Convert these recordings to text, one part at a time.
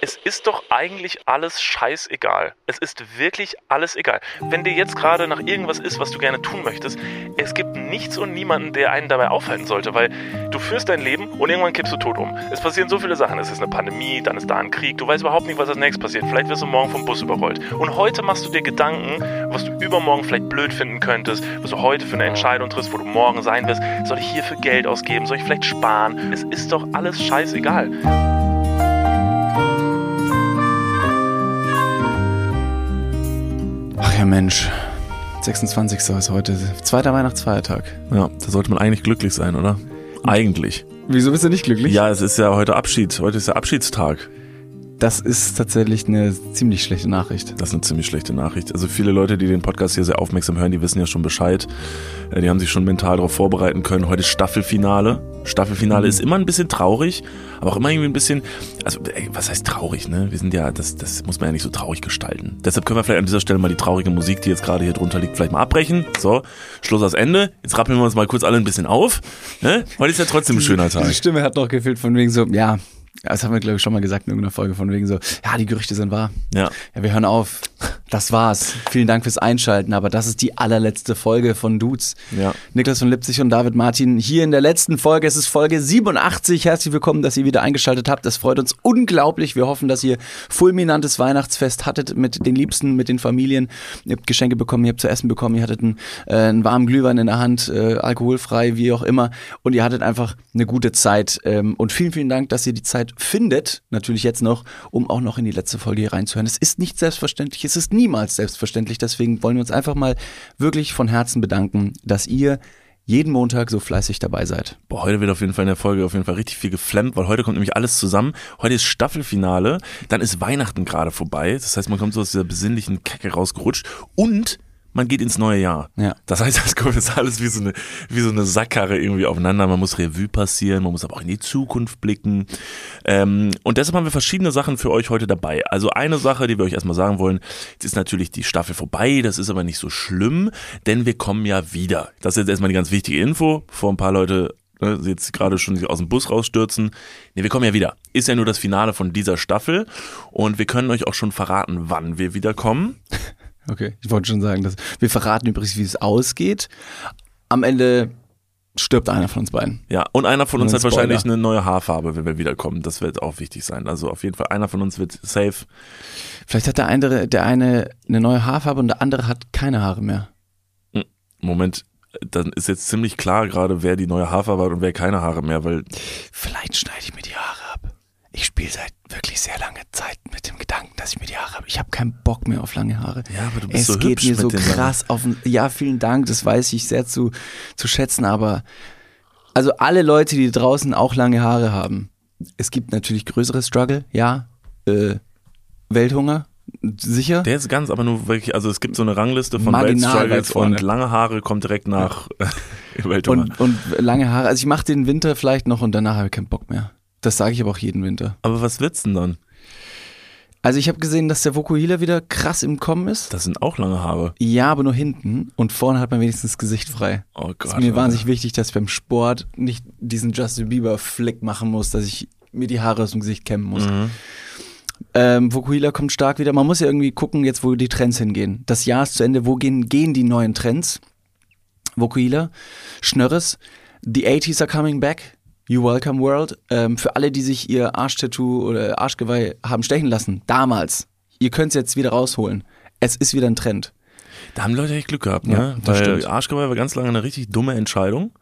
Es ist doch eigentlich alles scheißegal. Es ist wirklich alles egal. Wenn dir jetzt gerade nach irgendwas ist, was du gerne tun möchtest, es gibt nichts und niemanden, der einen dabei aufhalten sollte, weil du führst dein Leben und irgendwann kippst du tot um. Es passieren so viele Sachen. Es ist eine Pandemie, dann ist da ein Krieg. Du weißt überhaupt nicht, was als nächstes passiert. Vielleicht wirst du morgen vom Bus überrollt. Und heute machst du dir Gedanken, was du übermorgen vielleicht blöd finden könntest, was du heute für eine Entscheidung triffst, wo du morgen sein wirst. Soll ich hierfür Geld ausgeben? Soll ich vielleicht sparen? Es ist doch alles scheißegal. Ach Mensch. 26. ist heute. Zweiter Weihnachtsfeiertag. Ja, da sollte man eigentlich glücklich sein, oder? Eigentlich. Wieso bist du nicht glücklich? Ja, es ist ja heute Abschied. Heute ist ja Abschiedstag. Das ist tatsächlich eine ziemlich schlechte Nachricht. Das ist eine ziemlich schlechte Nachricht. Also viele Leute, die den Podcast hier sehr aufmerksam hören, die wissen ja schon Bescheid. Äh, Die haben sich schon mental darauf vorbereiten können. Heute ist Staffelfinale. Staffelfinale ist immer ein bisschen traurig, aber auch immer irgendwie ein bisschen, also ey, was heißt traurig, ne? Wir sind ja, das, das muss man ja nicht so traurig gestalten. Deshalb können wir vielleicht an dieser Stelle mal die traurige Musik, die jetzt gerade hier drunter liegt, vielleicht mal abbrechen. So, Schluss aus Ende. Jetzt rappeln wir uns mal kurz alle ein bisschen auf. Ne? Heute ist ja trotzdem ein schöner Tag. Die Stimme hat noch gefehlt von wegen so, ja, das haben wir glaube ich schon mal gesagt in irgendeiner Folge von wegen so, ja, die Gerüchte sind wahr. Ja. Ja, wir hören auf. Das war's. Vielen Dank fürs Einschalten, aber das ist die allerletzte Folge von Dudes. Ja. Niklas von Lipzig und David Martin hier in der letzten Folge. Es ist Folge 87. Herzlich willkommen, dass ihr wieder eingeschaltet habt. Es freut uns unglaublich. Wir hoffen, dass ihr fulminantes Weihnachtsfest hattet mit den Liebsten, mit den Familien. Ihr habt Geschenke bekommen, ihr habt zu essen bekommen, ihr hattet einen, äh, einen warmen Glühwein in der Hand, äh, alkoholfrei, wie auch immer. Und ihr hattet einfach eine gute Zeit. Ähm, und vielen, vielen Dank, dass ihr die Zeit findet, natürlich jetzt noch, um auch noch in die letzte Folge hier reinzuhören. Es ist nicht selbstverständlich, es ist niemals selbstverständlich. Deswegen wollen wir uns einfach mal wirklich von Herzen bedanken, dass ihr jeden Montag so fleißig dabei seid. Boah, heute wird auf jeden Fall in der Folge auf jeden Fall richtig viel geflammt, weil heute kommt nämlich alles zusammen. Heute ist Staffelfinale, dann ist Weihnachten gerade vorbei. Das heißt, man kommt so aus dieser besinnlichen Kacke rausgerutscht und man geht ins neue Jahr. Ja. Das heißt, es kommt jetzt alles wie so eine, wie so eine Sackkarre irgendwie aufeinander. Man muss Revue passieren, man muss aber auch in die Zukunft blicken. Ähm, und deshalb haben wir verschiedene Sachen für euch heute dabei. Also eine Sache, die wir euch erstmal sagen wollen, jetzt ist natürlich die Staffel vorbei, das ist aber nicht so schlimm, denn wir kommen ja wieder. Das ist jetzt erstmal die ganz wichtige Info, bevor ein paar Leute ne, jetzt gerade schon aus dem Bus rausstürzen. Nee, wir kommen ja wieder. Ist ja nur das Finale von dieser Staffel und wir können euch auch schon verraten, wann wir wiederkommen. Okay, ich wollte schon sagen, dass wir verraten übrigens, wie es ausgeht. Am Ende stirbt einer von uns beiden. Ja, und einer von uns hat wahrscheinlich Spoiler. eine neue Haarfarbe, wenn wir wiederkommen. Das wird auch wichtig sein. Also auf jeden Fall, einer von uns wird safe. Vielleicht hat der eine, der eine eine neue Haarfarbe und der andere hat keine Haare mehr. Moment, dann ist jetzt ziemlich klar gerade, wer die neue Haarfarbe hat und wer keine Haare mehr, weil Vielleicht schneide ich mir die Haare ab. Ich spiele seit wirklich sehr langer Zeit mit dem Gedanken, dass ich mir die Haare habe. Ich habe keinen Bock mehr auf lange Haare. Ja, aber du bist es so geht hübsch mir so krass auf den, Ja, vielen Dank, das weiß ich sehr zu, zu schätzen, aber also alle Leute, die draußen auch lange Haare haben, es gibt natürlich größere Struggle, ja. Äh, Welthunger, sicher. der ist ganz, aber nur wirklich, also es gibt so eine Rangliste von Weltstruggles und lange Haare kommt direkt nach äh, Welthunger. und, und lange Haare. Also ich mache den Winter vielleicht noch und danach habe ich keinen Bock mehr. Das sage ich aber auch jeden Winter. Aber was wird's denn dann? Also ich habe gesehen, dass der Vokuhila wieder krass im Kommen ist. Das sind auch lange Haare. Ja, aber nur hinten. Und vorne hat man wenigstens das Gesicht frei. Oh Das Gott. ist mir Alter. wahnsinnig wichtig, dass ich beim Sport nicht diesen Justin Bieber Flick machen muss, dass ich mir die Haare aus dem Gesicht kämmen muss. Mhm. Ähm, Vokuhila kommt stark wieder. Man muss ja irgendwie gucken, jetzt wo die Trends hingehen. Das Jahr ist zu Ende. Wo gehen, gehen die neuen Trends? Vokuhila, Schnörres, The 80s are coming back. You welcome world. Ähm, für alle, die sich ihr Arschtattoo oder Arschgeweih haben stechen lassen, damals. Ihr könnt es jetzt wieder rausholen. Es ist wieder ein Trend. Da haben Leute echt Glück gehabt, Ja, ne? das Weil stimmt. Mhm. Arschgeweih war ganz lange eine richtig dumme Entscheidung.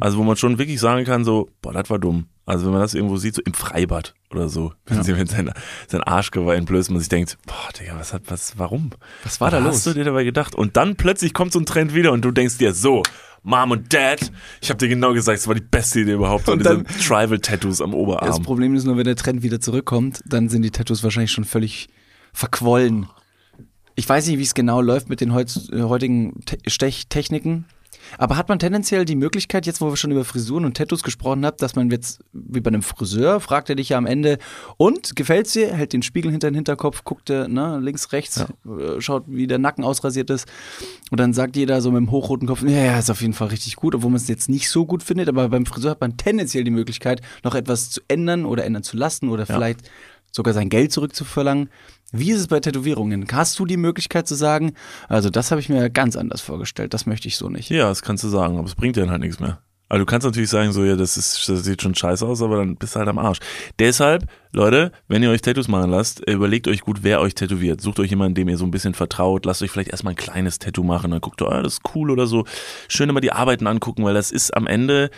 Also wo man schon wirklich sagen kann, so, boah, das war dumm. Also wenn man das irgendwo sieht, so im Freibad oder so, wenn Ja. sie mit sein, sein Arschgeweih entblößt, man sich denkt, boah, Digga, was hat, was, warum? Was war da Was los? hast du dir dabei gedacht? Und dann plötzlich kommt so ein Trend wieder und du denkst dir, so, Mom und Dad, ich habe dir genau gesagt, es war die beste Idee überhaupt. Und, Und dann- diese Tribal-Tattoos am Das Oberarm. Problem ist nur, wenn der Trend wieder zurückkommt, dann sind die Tattoos wahrscheinlich schon völlig verquollen. Ich weiß nicht, wie es genau läuft mit den äh, heutigen Te Stechtechniken. Aber hat man tendenziell die Möglichkeit, jetzt wo wir schon über Frisuren und Tattoos gesprochen haben, dass man jetzt, wie bei einem Friseur, fragt er dich ja am Ende, und gefällt's dir? Hält den Spiegel hinter den Hinterkopf, guckt er ne, links, rechts, äh, schaut, wie der Nacken ausrasiert ist. Und dann sagt jeder so mit dem hochroten Kopf, ja, ja, ist auf jeden Fall richtig gut, obwohl man es jetzt nicht so gut findet. Aber beim Friseur hat man tendenziell die Möglichkeit, noch etwas zu ändern oder ändern zu lassen oder vielleicht sogar sein Geld zurückzuverlangen. Wie ist es bei Tätowierungen? Hast du die Möglichkeit zu sagen, also das habe ich mir ganz anders vorgestellt, das möchte ich so nicht. Ja, das kannst du sagen, aber es bringt dir dann halt nichts mehr. Also du kannst natürlich sagen, so, ja, das, ist, das sieht schon scheiße aus, aber dann bist du halt am Arsch. Deshalb, Leute, wenn ihr euch Tattoos machen lasst, äh, überlegt euch gut, wer euch tätowiert. Sucht euch jemanden, dem ihr so ein bisschen vertraut. Lasst euch vielleicht erstmal ein kleines Tattoo machen. Dann guckt ihr, ah, das ist cool oder so. Schön immer die Arbeiten angucken, weil das ist am Ende,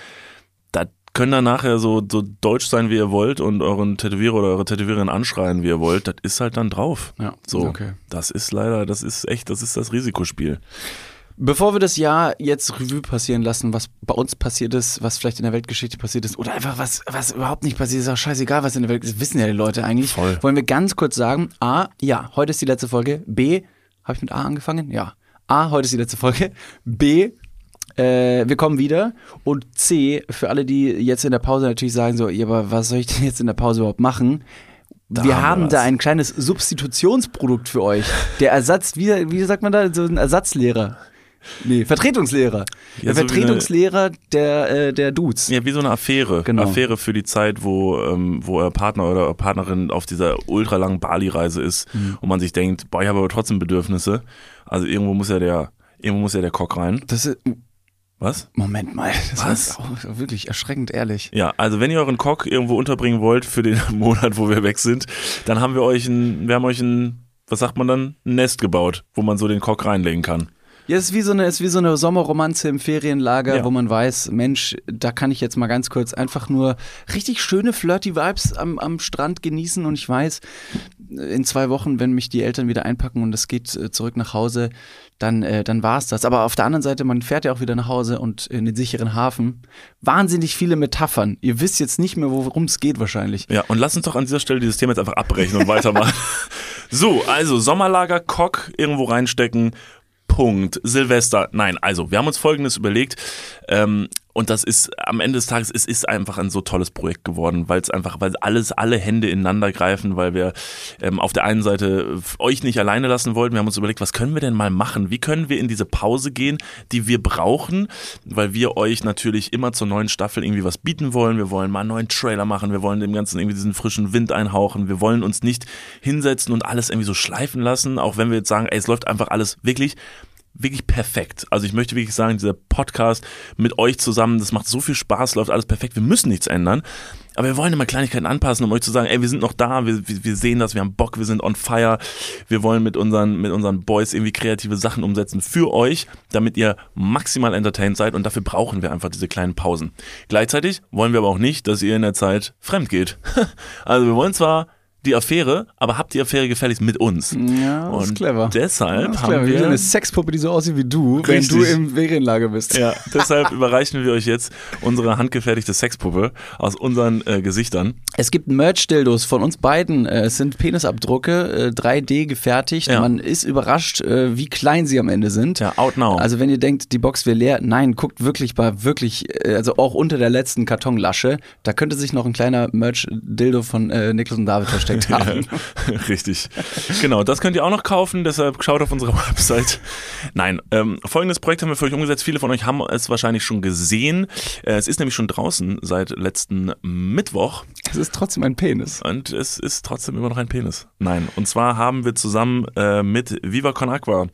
können dann nachher so, so deutsch sein, wie ihr wollt und euren Tätowierer oder eure Tätowiererin anschreien, wie ihr wollt. Das ist halt dann drauf. Ja, So, okay. das ist leider, das ist echt, das ist das Risikospiel. Bevor wir das Jahr jetzt Revue passieren lassen, was bei uns passiert ist, was vielleicht in der Weltgeschichte passiert ist oder einfach was, was überhaupt nicht passiert ist, ist auch scheißegal, was in der Welt ist, wissen ja die Leute eigentlich. Voll. Wollen wir ganz kurz sagen, A, ja, heute ist die letzte Folge. B, habe ich mit A angefangen? Ja. A, heute ist die letzte Folge. B, äh, wir kommen wieder. Und C, für alle, die jetzt in der Pause natürlich sagen so, ja, aber was soll ich denn jetzt in der Pause überhaupt machen? Da wir haben wir da ein kleines Substitutionsprodukt für euch. Der Ersatz, wie, wie sagt man da, so ein Ersatzlehrer. Nee, Vertretungslehrer. Ja, der so Vertretungslehrer der, äh, der Dudes. Ja, wie so eine Affäre. Genau. Affäre für die Zeit, wo, ähm, wo euer Partner oder eure Partnerin auf dieser ultralangen Bali-Reise ist Mhm. und man sich denkt, boah, ich habe aber trotzdem Bedürfnisse. Also irgendwo muss ja der, irgendwo muss ja der Cock rein. Das ist, Was? Moment mal, das Was? ist auch wirklich erschreckend ehrlich. Ja, also wenn ihr euren Cock irgendwo unterbringen wollt für den Monat, wo wir weg sind, dann haben wir euch ein, wir haben euch ein, was sagt man dann, ein Nest gebaut, wo man so den Cock reinlegen kann. Ja, es ist wie so eine, es ist wie so eine Sommerromanze im Ferienlager, Ja. wo man weiß, Mensch, da kann ich jetzt mal ganz kurz einfach nur richtig schöne flirty Vibes am, am Strand genießen und ich weiß, in zwei Wochen, wenn mich die Eltern wieder einpacken und es geht äh, zurück nach Hause, dann, äh, dann war's das. Aber auf der anderen Seite, man fährt ja auch wieder nach Hause und in den sicheren Hafen. Wahnsinnig viele Metaphern. Ihr wisst jetzt nicht mehr, worum es geht wahrscheinlich. Ja, und lass uns doch an dieser Stelle dieses Thema jetzt einfach abbrechen und weitermachen. so, also Sommerlager, Cock irgendwo reinstecken. Punkt. Silvester. Nein, also wir haben uns Folgendes überlegt. Ähm, und das ist am Ende des Tages, es ist einfach ein so tolles Projekt geworden, weil es einfach, weil alles, alle Hände ineinander greifen, weil wir ähm, auf der einen Seite euch nicht alleine lassen wollten. Wir haben uns überlegt, was können wir denn mal machen? Wie können wir in diese Pause gehen, die wir brauchen, weil wir euch natürlich immer zur neuen Staffel irgendwie was bieten wollen. Wir wollen mal einen neuen Trailer machen. Wir wollen dem Ganzen irgendwie diesen frischen Wind einhauchen. Wir wollen uns nicht hinsetzen und alles irgendwie so schleifen lassen, auch wenn wir jetzt sagen, ey, es läuft einfach alles wirklich wirklich perfekt. Also ich möchte wirklich sagen, dieser Podcast mit euch zusammen, das macht so viel Spaß, läuft alles perfekt. Wir müssen nichts ändern. Aber wir wollen immer Kleinigkeiten anpassen, um euch zu sagen, ey, wir sind noch da, wir, wir, sehen das, wir haben Bock, wir sind on fire. Wir wollen mit unseren, mit unseren Boys irgendwie kreative Sachen umsetzen für euch, damit ihr maximal entertained seid und dafür brauchen wir einfach diese kleinen Pausen. Gleichzeitig wollen wir aber auch nicht, dass ihr in der Zeit fremd geht. Also wir wollen zwar die Affäre, aber habt die Affäre gefälligst mit uns. Ja, das ist Und clever. deshalb ist haben clever. Wie wir so eine Sexpuppe, die so aussieht wie du, wenn Richtig. du im Ferienlager bist. Ja, deshalb überreichen wir euch jetzt unsere handgefertigte Sexpuppe aus unseren äh, Gesichtern. Es gibt Merch-Dildos von uns beiden. Äh, Es sind Penisabdrucke, äh, 3D gefertigt. Ja. Man ist überrascht, äh, wie klein sie am Ende sind. Ja, out now. Also wenn ihr denkt, die Box wäre leer, nein, guckt wirklich mal wirklich, äh, also auch unter der letzten Kartonlasche, da könnte sich noch ein kleiner Merch-Dildo von äh, Niklas und David versteckt haben. Richtig. Genau, das könnt ihr auch noch kaufen, deshalb schaut auf unserer Website. Nein, ähm, folgendes Projekt haben wir für euch umgesetzt. Viele von euch haben es wahrscheinlich schon gesehen. Äh, es ist nämlich schon draußen seit letzten Mittwoch Es ist trotzdem ein Penis. und es ist trotzdem immer noch ein Penis. Nein, und zwar haben wir zusammen äh, mit Viva Con Aqua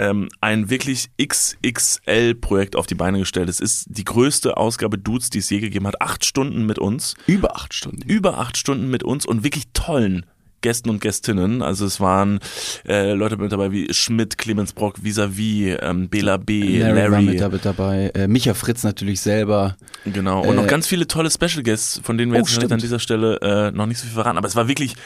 ähm, ein wirklich XXL-Projekt auf die Beine gestellt. Es ist die größte Ausgabe Dudes, die es je gegeben hat. Acht Stunden mit uns Über acht Stunden. über acht Stunden mit uns und wirklich tollen Gästen und Gästinnen. Also es waren äh, Leute mit dabei wie Schmidt, Clemens Brock, Visavi, ähm, Bela B, Larry, war Larry, mit, da- mit dabei, äh, Micha Fritz natürlich selber. genau. Und noch Äh, ganz viele tolle Special Guests, von denen wir oh, jetzt an dieser Stelle äh, noch nicht so viel verraten. Aber es war wirklich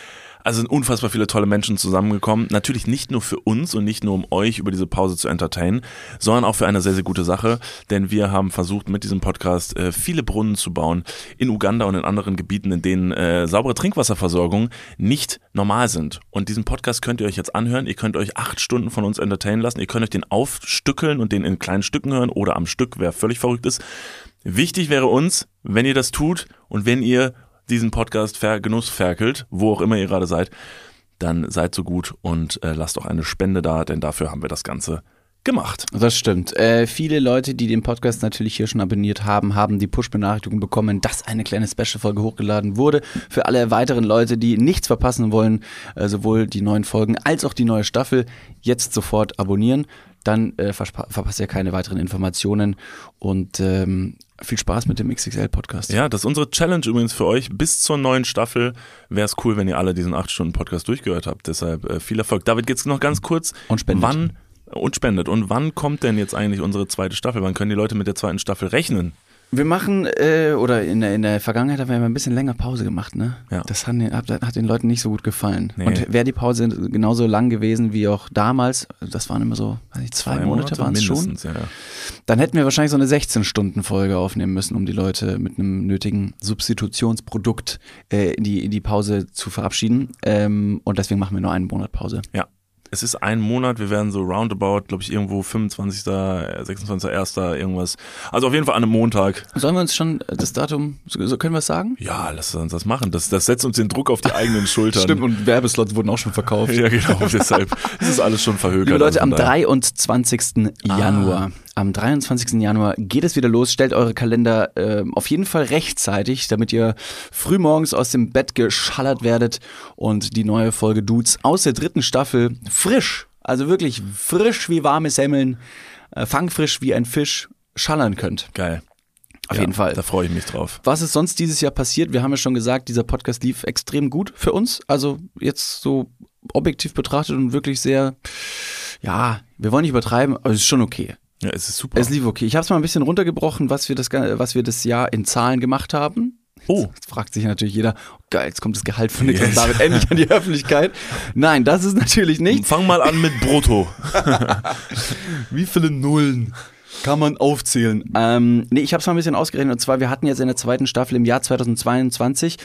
Also sind unfassbar viele tolle Menschen zusammengekommen. Natürlich nicht nur für uns und nicht nur um euch über diese Pause zu entertainen, sondern auch für eine sehr, sehr gute Sache. Denn wir haben versucht, mit diesem Podcast äh, viele Brunnen zu bauen in Uganda und in anderen Gebieten, in denen äh, saubere Trinkwasserversorgung nicht normal sind. Und diesen Podcast könnt ihr euch jetzt anhören. Ihr könnt euch acht Stunden von uns entertainen lassen. Ihr könnt euch den aufstückeln und den in kleinen Stücken hören oder am Stück, wer völlig verrückt ist. Wichtig wäre uns, wenn ihr das tut und wenn ihr diesen Podcast ver genussferkelt, wo auch immer ihr gerade seid, dann seid so gut und äh, lasst auch eine Spende da, denn dafür haben wir das Ganze gemacht. Das stimmt. Äh, viele Leute, die den Podcast natürlich hier schon abonniert haben, haben die Push-Benachrichtigung bekommen, dass eine kleine Special-Folge hochgeladen wurde. Für alle weiteren Leute, die nichts verpassen wollen, äh, sowohl die neuen Folgen als auch die neue Staffel, jetzt sofort abonnieren. Dann äh, verpasst ihr keine weiteren Informationen und ähm, viel Spaß mit dem XXL-Podcast. Ja, das ist unsere Challenge übrigens für euch. Bis zur neuen Staffel wäre es cool, wenn ihr alle diesen 8-Stunden-Podcast durchgehört habt. Deshalb äh, viel Erfolg. David, geht's noch ganz kurz. Und spendet. Wann und spendet. Und wann kommt denn jetzt eigentlich unsere zweite Staffel? Wann können die Leute mit der zweiten Staffel rechnen? Wir machen, äh, oder in der, in der Vergangenheit haben wir ein bisschen länger Pause gemacht, ne? Ja. Das hat, hat, den Leuten nicht so gut gefallen. Nee. Und wäre die Pause genauso lang gewesen wie auch damals, das waren immer so, weiß nicht, zwei, Monate, waren es schon, ja. dann hätten wir wahrscheinlich so eine 16-Stunden-Folge aufnehmen müssen, um die Leute mit einem nötigen Substitutionsprodukt äh, in, die, in die Pause zu verabschieden. Ähm, und deswegen machen wir nur einen Monat Pause. Ja. Es ist ein Monat, wir werden so roundabout, glaube ich, irgendwo 25., 26., 1. irgendwas. Also auf jeden Fall an einem Montag. Sollen wir uns schon das Datum, so können wir es sagen? Ja, lass uns das machen. Das, das setzt uns den Druck auf die eigenen Schultern. Stimmt, und Werbeslots wurden auch schon verkauft. Ja, genau, deshalb ist es alles schon verhökert. Liebe Leute, Also am von daher- 23. Januar. Am 23. Januar geht es wieder los. Stellt eure Kalender ähm, auf jeden Fall rechtzeitig, damit ihr frühmorgens aus dem Bett geschallert werdet und die neue Folge Dudes aus der dritten Staffel frisch, also wirklich frisch wie warme Semmeln, äh, fangfrisch wie ein Fisch schallern könnt. Geil. Auf Ja, jeden Fall. Da freue ich mich drauf. Was ist sonst dieses Jahr passiert? Wir haben ja schon gesagt, dieser Podcast lief extrem gut für uns. Also jetzt so objektiv betrachtet und wirklich sehr, ja, wir wollen nicht übertreiben, aber es ist schon okay. Ja, es ist super. Es lief okay. Ich habe es mal ein bisschen runtergebrochen, was wir das, was wir das Jahr in Zahlen gemacht haben. oh, Jetzt fragt sich natürlich jeder, oh, geil, jetzt kommt das Gehalt von Niklas Yes. David endlich an die Öffentlichkeit. Nein, das ist natürlich nicht. fang mal an mit Brutto. Wie viele Nullen kann man aufzählen? Ähm, nee, ich habe es mal ein bisschen ausgerechnet. Und zwar, wir hatten jetzt in der zweiten Staffel im Jahr 2022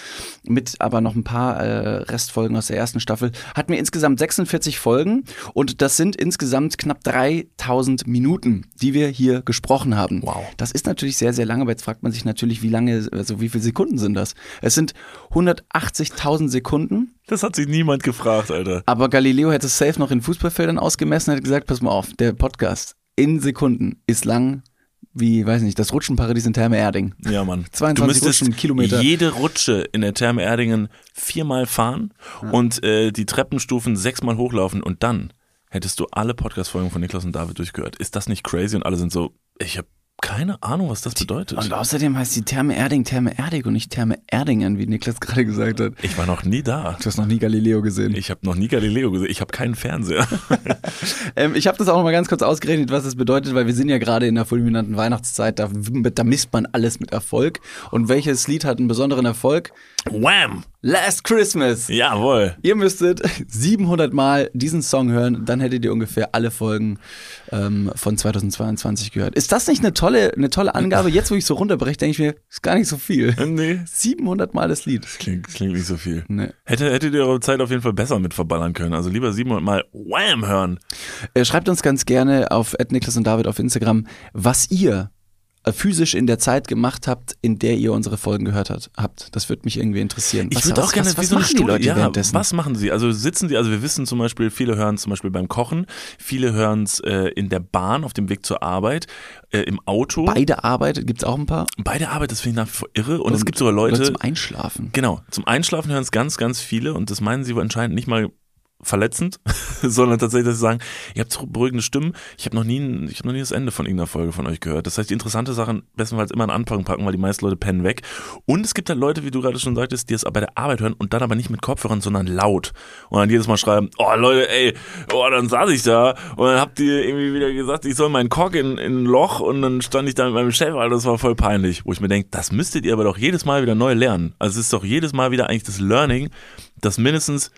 mit aber noch ein paar äh, Restfolgen aus der ersten Staffel, hatten wir insgesamt 46 Folgen und das sind insgesamt knapp 3000 Minuten, die wir hier gesprochen haben. Wow. Das ist natürlich sehr, sehr lange, aber jetzt fragt man sich natürlich, wie lange, also wie viele Sekunden sind das? Es sind 180.000 Sekunden. Das hat sich niemand gefragt, Alter. Aber Galileo hätte es safe noch in Fußballfeldern ausgemessen und hätte gesagt, pass mal auf, der Podcast in Sekunden ist lang wie, weiß nicht, das Rutschenparadies in Therme Erding. Ja, Mann. 22 du müsstest Rutschenkilometer. jede Rutsche in der Therme Erdingen viermal fahren und äh, die Treppenstufen sechsmal hochlaufen und dann hättest du alle Podcast-Folgen von Niklas und David durchgehört. Ist das nicht crazy? Und alle sind so, ich habe keine Ahnung, was das bedeutet. Und außerdem heißt die Therme Erding Therme Erding und nicht Therme Erdingen, wie Niklas gerade gesagt hat. Ich war noch nie da. Du hast noch nie Galileo gesehen. Ich habe noch nie Galileo gesehen. Ich habe keinen Fernseher. Ähm, ich habe das auch noch mal ganz kurz ausgerechnet, was das bedeutet, weil wir sind ja gerade in der fulminanten Weihnachtszeit, da, da misst man alles mit Erfolg. Und welches Lied hat einen besonderen Erfolg? Wham! Last Christmas. Jawohl. Ihr müsstet 700 Mal diesen Song hören, dann hättet ihr ungefähr alle Folgen ähm, von 2022 gehört. Ist das nicht eine tolle, eine tolle Angabe? Jetzt, wo ich so runterbreche, denke ich mir, ist gar nicht so viel. Nee, 700 Mal das Lied. klingt, klingt nicht so viel. Nee. Hätte, hättet ihr eure Zeit auf jeden Fall besser mit verballern können. Also lieber 700 Mal Wham hören. Äh, schreibt uns ganz gerne auf Niklas und David auf Instagram, was ihr physisch in der Zeit gemacht habt, in der ihr unsere Folgen gehört hat, habt. Das würde mich irgendwie interessieren. Ich Was- würde was- auch gerne was, was wie so machen die Studie, Leute ja, währenddessen? was machen sie? Also sitzen sie, also wir wissen zum Beispiel, viele hören zum Beispiel beim Kochen, viele hören es äh, in der Bahn auf dem Weg zur Arbeit, äh, im Auto. Beide Arbeit, gibt es auch ein paar. Bei der Arbeit, das finde ich nach wie vor irre. Und, es gibt sogar Leute, Oder zum Einschlafen. genau, zum Einschlafen hören es ganz, ganz viele und das meinen sie wohl anscheinend nicht mal verletzend, sondern tatsächlich, dass sie sagen, ihr habt so beruhigende Stimmen. Ich habe noch nie, ich habe noch nie das Ende von irgendeiner Folge von euch gehört. Das heißt, die interessante Sachen bestenfalls immer an Anfang packen, weil die meisten Leute pennen weg. Und es gibt halt Leute, wie du gerade schon sagtest, die es bei der Arbeit hören und dann aber nicht mit Kopfhörern, sondern laut. Und dann jedes Mal schreiben, oh Leute, ey, oh, dann saß ich da und dann habt ihr irgendwie wieder gesagt, ich soll meinen Cock in, in ein Loch und dann stand ich da mit meinem Chef, Alter, das war voll peinlich. Wo ich mir denke, das müsstet ihr aber doch jedes Mal wieder neu lernen. Also es ist doch jedes Mal wieder eigentlich das Learning, dass mindestens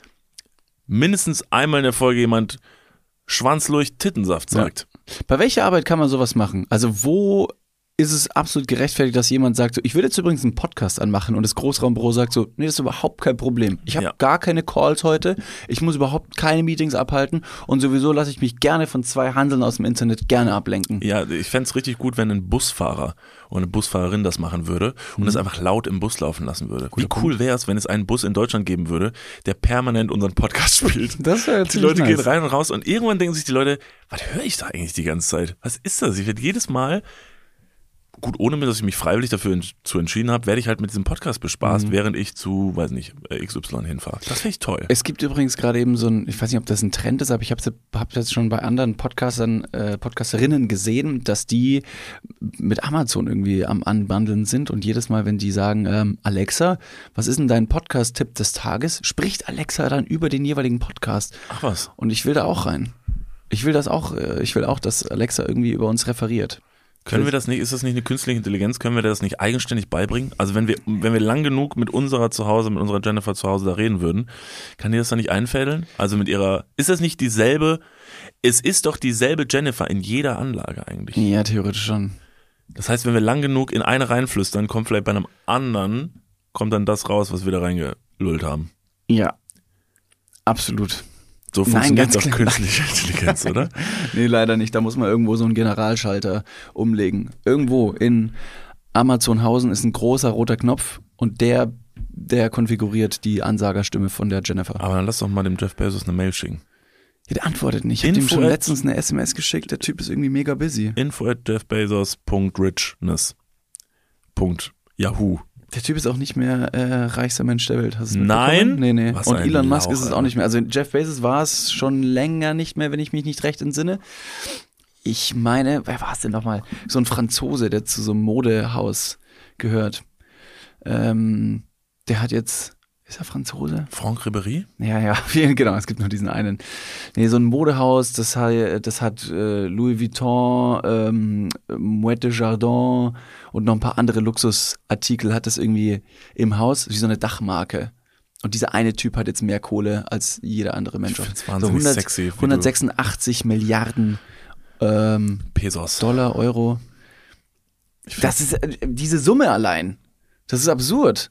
mindestens einmal in der Folge jemand Schwanzlurch Tittensaft sagt. Bei welcher Arbeit kann man sowas machen? Also wo ist es absolut gerechtfertigt, dass jemand sagt, so, ich will jetzt übrigens einen Podcast anmachen und das Großraumbüro sagt so, nee, das ist überhaupt kein Problem. Ich habe Ja. gar keine Calls heute, ich muss überhaupt keine Meetings abhalten und sowieso lasse ich mich gerne von zwei Handeln aus dem Internet gerne ablenken. Ja, ich fänd's es richtig gut, wenn ein Busfahrer oder eine Busfahrerin das machen würde und es einfach laut im Bus laufen lassen würde. Wie cool wäre es, wenn es einen Bus in Deutschland geben würde, der permanent unseren Podcast spielt. Das wäre Die Leute gehen rein und raus und irgendwann denken sich die Leute, was höre ich da eigentlich die ganze Zeit? Was ist das? Ich werde jedes Mal, gut, ohne dass ich mich freiwillig dafür ent- zu entschieden habe, werde ich halt mit diesem Podcast bespaßt, Mhm. während ich zu, weiß nicht, äh, XY hinfahre. Das finde ich toll. Es gibt übrigens gerade eben so ein, ich weiß nicht, ob das ein Trend ist, aber ich habe hab das schon bei anderen Podcastern, äh, Podcasterinnen gesehen, dass die mit Amazon irgendwie am Anbandeln sind und jedes Mal, wenn die sagen, ähm, Alexa, was ist denn dein Podcast-Tipp des Tages, spricht Alexa dann über den jeweiligen Podcast. Ach was. Und ich will da auch rein. Ich will das auch, äh, ich will auch, dass Alexa irgendwie über uns referiert. Können wir das nicht, ist das nicht eine künstliche Intelligenz? Können wir das nicht eigenständig beibringen? Also wenn wir, wenn wir lang genug mit unserer zu Hause, mit unserer Jennifer zu Hause da reden würden, kann die das dann nicht einfädeln? Also mit ihrer, ist das nicht dieselbe, es ist doch dieselbe Jennifer in jeder Anlage eigentlich. Ja, theoretisch schon. Das heißt, wenn wir lang genug in eine reinflüstern, kommt vielleicht bei einem anderen, kommt dann das raus, was wir da reingelullt haben. Ja. Absolut. So funktioniert doch künstliche Intelligenz, oder? Nee, leider nicht. Da muss man irgendwo so einen Generalschalter umlegen. Irgendwo in Amazonhausen ist ein großer roter Knopf und der, der konfiguriert die Ansagerstimme von der Jennifer. Aber dann lass doch mal dem Jeff Bezos eine Mail schicken. Ja, der antwortet nicht. Ich habe ihm schon letztens eine SMS geschickt. Der Typ ist irgendwie mega busy. Info at jeffbezos.richness. Punkt Yahoo. Der Typ ist auch nicht mehr äh, reichster Mensch der Welt. Hast du Nein? Nee, nee. Was Und Elon Musk Lauch, ist es auch nicht mehr. Also Jeff Bezos war es schon länger nicht mehr, wenn ich mich nicht recht entsinne. Ich meine, wer war es denn nochmal? So ein Franzose, der zu so einem Modehaus gehört. Ähm, der hat jetzt, ist er Franzose? Franck Ribéry? Ja, ja, genau, es gibt nur diesen einen. Nee, so ein Modehaus, das hat, das hat äh, Louis Vuitton, ähm, Moët de Jardin und noch ein paar andere Luxusartikel hat das irgendwie im Haus, wie so eine Dachmarke. Und dieser eine Typ hat jetzt mehr Kohle als jeder andere Mensch. Ich find's so wahnsinnig 100, sexy, wie du- 186 Milliarden ähm, Pesos. Dollar, Euro. Das ist äh, diese Summe allein. Das ist absurd.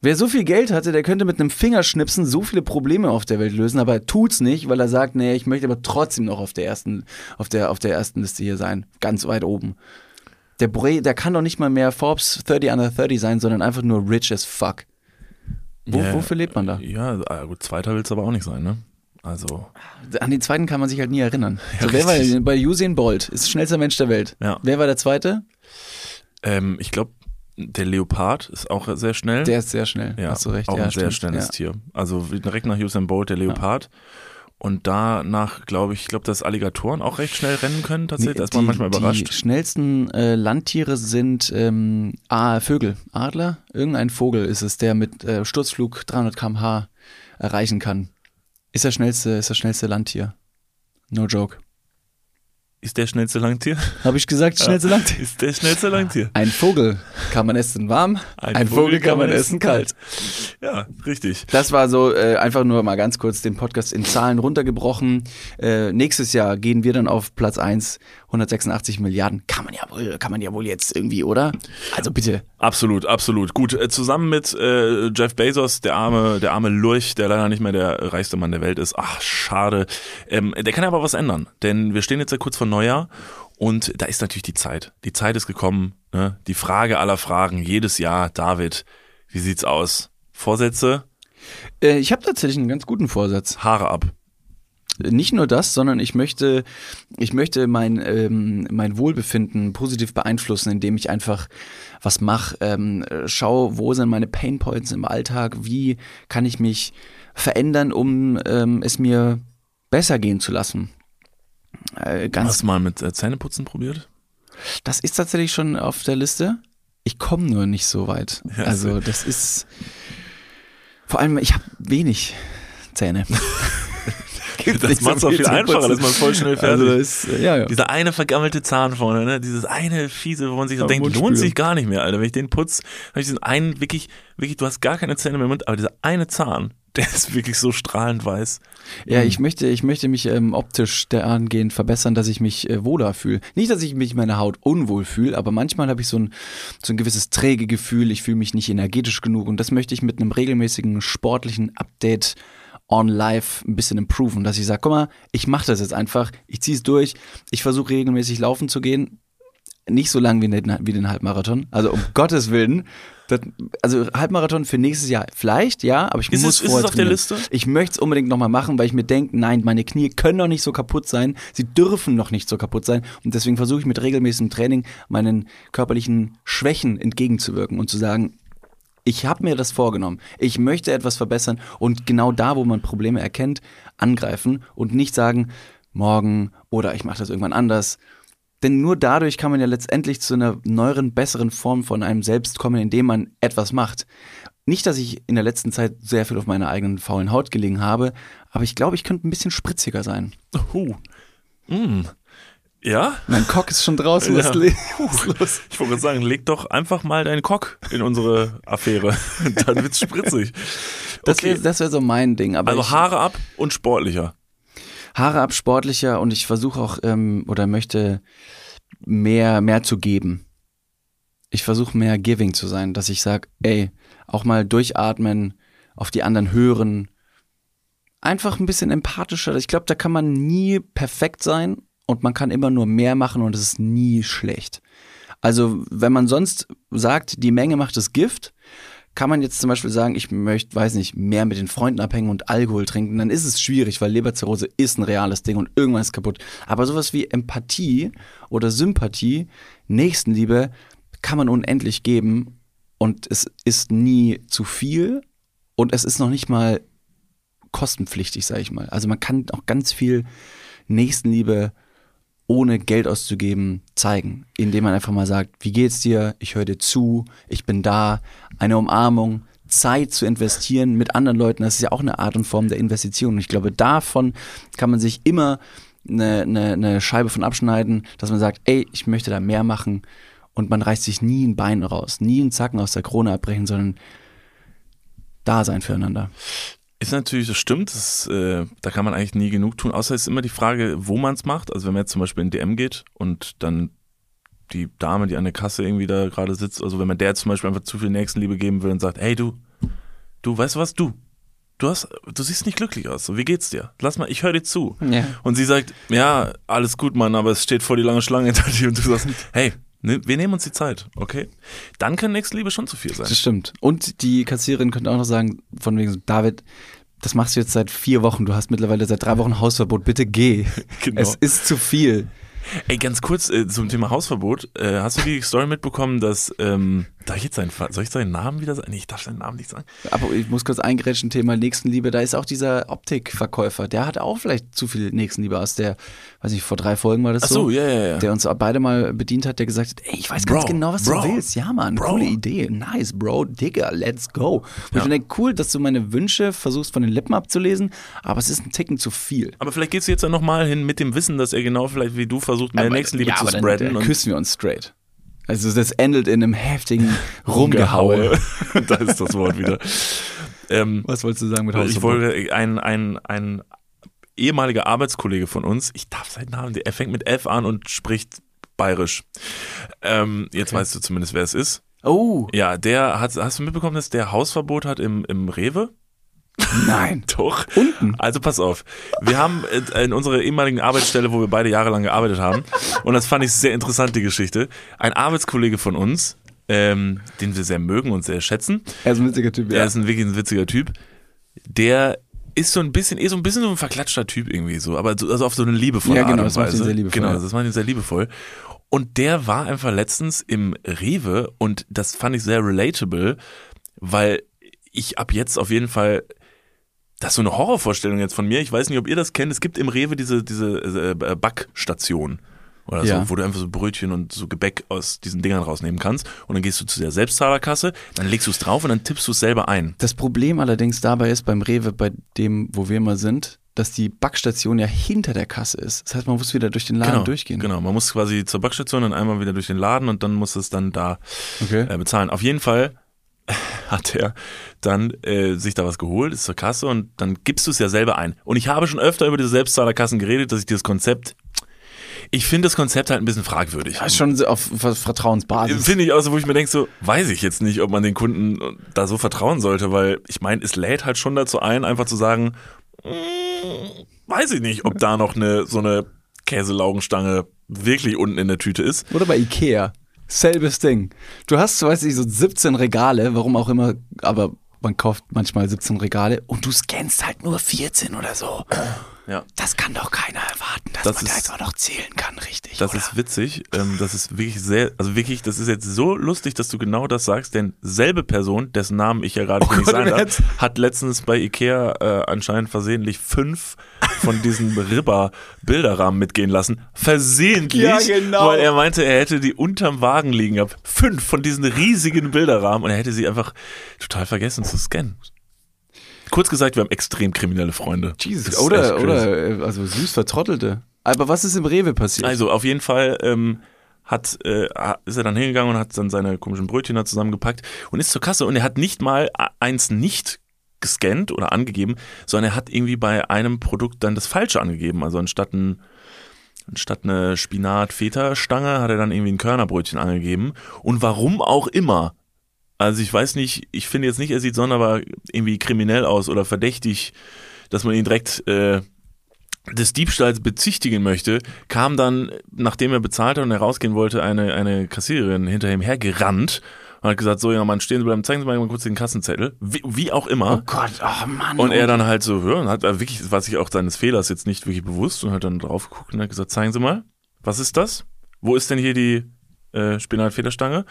Wer so viel Geld hatte, der könnte mit einem Fingerschnipsen so viele Probleme auf der Welt lösen, aber er tut's nicht, weil er sagt, nee, ich möchte aber trotzdem noch auf der ersten, auf der, auf der ersten Liste hier sein, ganz weit oben. Der Bre, der kann doch nicht mal mehr Forbes 30 under 30 sein, sondern einfach nur rich as fuck. Wo, Ja, wofür lebt man da? Ja, ah, gut, zweiter will's aber auch nicht sein, ne? Also, An den zweiten kann man sich halt nie erinnern. Ja, so, wer war bei Usain Bolt? Ist schnellster Mensch der Welt. Ja. Wer war der zweite? ähm, ich glaube, der Leopard ist auch sehr schnell. Der ist sehr schnell. ja, Hast du recht. auch ja, ein sehr stimmt. schnelles ja. Tier. Also direkt nach Usain Bolt der Leopard. Und danach, glaube ich, ich glaube, dass Alligatoren auch recht schnell rennen können. Tatsächlich, da ist man manchmal Die überrascht. schnellsten äh, Landtiere sind ähm, ah, Vögel. Adler? Irgendein Vogel ist es, der mit äh, Sturzflug 300 km/h erreichen kann. Ist das schnellste, ist das schnellste Landtier. No joke. Ist der schnellste Langtier? Habe ich gesagt, schnellste Landtier? Ist der schnellste Langtier? Ein Vogel kann man essen warm, ein, Vogel, kann man essen kalt. Ja, richtig. Das war so äh, einfach nur mal ganz kurz den Podcast in Zahlen runtergebrochen. Äh, nächstes Jahr gehen wir dann auf Platz 1, 186 Milliarden. Kann man ja wohl, kann man ja wohl jetzt irgendwie, oder? Also bitte. Absolut, absolut. Gut, äh, zusammen mit äh, Jeff Bezos, der arme, der arme Lurch, der leider nicht mehr der reichste Mann der Welt ist. Ach, schade. Ähm, der kann aber was ändern, denn wir stehen jetzt ja kurz vor Neujahr und da ist natürlich die Zeit. Die Zeit ist gekommen. Ne? Die Frage aller Fragen jedes Jahr, David, wie sieht's aus? Vorsätze, Äh, ich habe tatsächlich einen ganz guten Vorsatz. Haare ab. Nicht nur das, sondern ich möchte, ich möchte mein, ähm, mein Wohlbefinden positiv beeinflussen, indem ich einfach was mache. Ähm, äh, schau, wo sind meine Painpoints im Alltag? Wie kann ich mich verändern, um ähm, es mir besser gehen zu lassen? Äh, ganz Hast du mal mit äh, Zähneputzen probiert? Das ist tatsächlich schon auf der Liste. Ich komme nur nicht so weit. Ja, also das ist vor allem, ich habe wenig Zähne. Das nicht macht's auch viel einfacher, putzen. das ist man voll schnell fertig. Also ist, ja, ja. Dieser eine vergammelte Zahn vorne, ne? Dieses eine fiese, wo man sich so denkt, lohnt sich gar nicht mehr, Alter. Wenn ich den putz, habe ich diesen einen wirklich, wirklich, du hast gar keine Zähne mehr im Mund, aber dieser eine Zahn, Der ist wirklich so strahlend weiß. Ja, ich möchte, ich möchte mich ähm, optisch dahingehend verbessern, dass ich mich äh, wohler fühle. Nicht, dass ich mich meiner Haut unwohl fühle, aber manchmal habe ich so ein, so ein gewisses träge Gefühl, ich fühle mich nicht energetisch genug und das möchte ich mit einem regelmäßigen sportlichen Update on live ein bisschen improven, dass ich sage, guck mal, ich mache das jetzt einfach, ich ziehe es durch, ich versuche regelmäßig laufen zu gehen, nicht so lang wie den, wie den Halbmarathon, also um Gottes Willen, das, also Halbmarathon für nächstes Jahr vielleicht, ja, aber ich Ist muss es- ist es vorher auf der. Liste? Ich möchte es unbedingt nochmal machen, weil ich mir denke, nein, meine Knie können noch nicht so kaputt sein, sie dürfen noch nicht so kaputt sein und deswegen versuche ich mit regelmäßigem Training meinen körperlichen Schwächen entgegenzuwirken und zu sagen, ich habe mir das vorgenommen. Ich möchte etwas verbessern und genau da, wo man Probleme erkennt, angreifen und nicht sagen, morgen oder ich mache das irgendwann anders. Denn nur dadurch kann man ja letztendlich zu einer neueren, besseren Form von einem selbst kommen, indem man etwas macht. Nicht, dass ich in der letzten Zeit sehr viel auf meiner eigenen faulen Haut gelegen habe, aber ich glaube, ich könnte ein bisschen spritziger sein. Huh. Mm. Ja? Mein Cock ist schon draußen. Ja. Was los? Ich wollte gerade sagen, leg doch einfach mal deinen Cock in unsere Affäre. Dann wird's spritzig. Das Okay. wäre das wär so mein Ding. Aber Also ich, Haare ab und sportlicher. Haare ab, sportlicher und ich versuche auch ähm, oder möchte mehr, mehr zu geben. Ich versuche mehr giving zu sein, dass ich sage, ey, auch mal durchatmen, auf die anderen hören, einfach ein bisschen empathischer. Ich glaube, da kann man nie perfekt sein und man kann immer nur mehr machen und es ist nie schlecht. Also, wenn man sonst sagt, die Menge macht das Gift, kann man jetzt zum Beispiel sagen, ich möchte, weiß nicht, mehr mit den Freunden abhängen und Alkohol trinken, dann ist es schwierig, weil Leberzirrhose ist ein reales Ding und irgendwann ist kaputt. Aber sowas wie Empathie oder Sympathie, Nächstenliebe, kann man unendlich geben und es ist nie zu viel und es ist noch nicht mal kostenpflichtig, sag ich mal. Also man kann auch ganz viel Nächstenliebe ohne Geld auszugeben zeigen, indem man einfach mal sagt, wie geht's dir? Ich höre dir zu, ich bin da, eine Umarmung, Zeit zu investieren mit anderen Leuten, das ist ja auch eine Art und Form der Investition. Und ich glaube, davon kann man sich immer eine, eine, eine Scheibe von abschneiden, dass man sagt, ey, ich möchte da mehr machen und man reißt sich nie ein Bein raus, nie einen Zacken aus der Krone abbrechen, sondern da sein füreinander. Ist natürlich, das stimmt, das, äh, da kann man eigentlich nie genug tun, außer es ist immer die Frage, wo man es macht. Also wenn man jetzt zum Beispiel in DM geht und dann die Dame, die an der Kasse irgendwie da gerade sitzt, also wenn man der zum Beispiel einfach zu viel Nächstenliebe geben will und sagt, hey du, du, weißt du was, du, du hast, du siehst nicht glücklich aus, so, wie geht's dir? Lass mal, ich höre dir zu. Ja. Und sie sagt, ja, alles gut, Mann, aber es steht vor die lange Schlange hinter dir und du sagst, hey, wir nehmen uns die Zeit, okay? Dann kann Nächstenliebe schon zu viel sein. Das stimmt. Und die Kassiererin könnte auch noch sagen, von wegen, so, David, das machst du jetzt seit vier Wochen, du hast mittlerweile seit drei Wochen Hausverbot, bitte geh. Genau. Es ist zu viel. Ey, ganz kurz äh, zum Thema Hausverbot. Äh, hast du die Story mitbekommen, dass, ähm, darf ich jetzt seinen, soll ich seinen Namen wieder sagen? Nee, ich darf seinen Namen nicht sagen. Aber ich muss kurz eingrätschen, Thema Nächstenliebe, da ist auch dieser Optikverkäufer, der hatte auch vielleicht zu viel Nächstenliebe aus der, weiß nicht, vor drei Folgen war das Ach so. so, ja, ja, ja. Der uns beide mal bedient hat, der gesagt hat, ey, ich weiß ganz Bro, genau, was Bro, du willst. Ja, Mann, Bro. coole Idee. Nice, Bro, Digga, let's go. Und Ja. ich denke, cool, dass du meine Wünsche versuchst von den Lippen abzulesen, aber es ist ein Ticken zu viel. Aber vielleicht gehst du jetzt dann nochmal hin mit dem Wissen, dass er genau vielleicht wie du versucht, Aber- Nächstenliebe ja, zu dann, spreaden. Dann und küssen wir uns straight. Also das endet in einem heftigen Rumgehaue. da ist das Wort wieder. Ähm, Was wolltest du sagen mit ich Hausverbot? wollte, ein, ein, ein ehemaliger Arbeitskollege von uns, ich darf seinen Namen, er fängt mit F an und spricht bayerisch. Ähm, jetzt weißt du zumindest, wer es ist. Oh, Ja, der hat, hast du mitbekommen, dass der Hausverbot hat im, im Rewe? nein. Doch. Unten. Also pass auf. Wir haben in unserer ehemaligen Arbeitsstelle, wo wir beide jahrelang gearbeitet haben, und das fand ich sehr interessant, die Geschichte. Ein Arbeitskollege von uns, ähm, den wir sehr mögen und sehr schätzen, Er ist ein witziger Typ, ja. ist ein wirklich ein witziger Typ, der ist so ein bisschen, eh so ein bisschen so ein verklatschter Typ irgendwie so, aber so, also auf so eine liebevolle Ja, genau, Art und das macht ihn Weise. sehr liebevoll, Genau, das macht ihn sehr liebevoll. Und der war einfach letztens im Rewe und das fand ich sehr relatable, weil ich ab jetzt auf jeden Fall das ist so eine Horrorvorstellung jetzt von mir. Ich weiß nicht, ob ihr das kennt. Es gibt im Rewe diese, diese äh, Backstation oder Ja. so, wo du einfach so Brötchen und so Gebäck aus diesen Dingern rausnehmen kannst. Und dann gehst du zu der Selbstzahlerkasse, dann legst du es drauf und dann tippst du es selber ein. Das Problem allerdings dabei ist beim Rewe, bei dem, wo wir immer sind, dass die Backstation ja hinter der Kasse ist. Das heißt, man muss wieder durch den Laden genau, durchgehen. Genau, man muss quasi zur Backstation und einmal wieder durch den Laden und dann muss es dann da Okay. äh, bezahlen. Auf jeden Fall hat er dann äh, sich da was geholt, ist zur Kasse und dann gibst du es ja selber ein. Und ich habe schon öfter über diese Selbstzahlerkassen geredet, dass ich dieses Konzept ich finde das Konzept halt ein bisschen fragwürdig. Das ist schon auf Ver- Vertrauensbasis. Finde ich auch so, wo ich mir denke, so, weiß ich jetzt nicht, ob man den Kunden da so vertrauen sollte, weil ich meine, es lädt halt schon dazu ein, einfach zu sagen, mm, weiß ich nicht, ob da noch eine so eine Käselaugenstange wirklich unten in der Tüte ist. Oder bei Ikea. Selbes Ding. Du hast, weiß ich, so 17 Regale, warum auch immer, aber man kauft manchmal 17 Regale und du scannst halt nur 14 oder so. Ja. Das kann doch keiner erwarten, dass Das man da ist- jetzt auch noch zählen kann, richtig? Das oder? ist witzig. Ähm, das ist wirklich sehr, also wirklich, das ist jetzt so lustig, dass du genau das sagst, denn selbe Person, dessen Namen ich ja gerade Oh nicht Gott, sagen darf, hat letztens bei Ikea äh, anscheinend versehentlich fünf von diesen Ribber-Bilderrahmen mitgehen lassen. Versehentlich, Ja, genau. weil er meinte, er hätte die unterm Wagen liegen gehabt. Fünf von diesen riesigen Bilderrahmen und er hätte sie einfach total vergessen zu scannen. Kurz gesagt, wir haben extrem kriminelle Freunde. Jesus. Oder, oder, äh, also süß vertrottelte. Aber was ist im Rewe passiert? Also auf jeden Fall ähm, hat, äh, ist er dann hingegangen und hat dann seine komischen Brötchen da zusammengepackt und ist zur Kasse und er hat nicht mal eins nicht gescannt oder angegeben, sondern er hat irgendwie bei einem Produkt dann das Falsche angegeben. Also anstatt ein Anstatt eine Spinat-Feta-Stange hat er dann irgendwie ein Körnerbrötchen angegeben. Und warum auch immer. Also ich weiß nicht, ich finde jetzt nicht, er sieht sonderbar irgendwie kriminell aus oder verdächtig, dass man ihn direkt äh, des Diebstahls bezichtigen möchte, kam dann, nachdem er bezahlt hat und er rausgehen wollte, eine, eine Kassiererin hinter ihm hergerannt und hat gesagt, so, ja Mann, stehen Sie bleiben, zeigen Sie mal kurz den Kassenzettel. Wie, wie auch immer. oh Gott, oh Mann. Und er dann halt so, ja, und hat er wirklich, war sich auch seines Fehlers jetzt nicht wirklich bewusst und hat dann drauf geguckt und hat gesagt, zeigen Sie mal, was ist das? Wo ist denn hier die äh, Spinat-Federstange?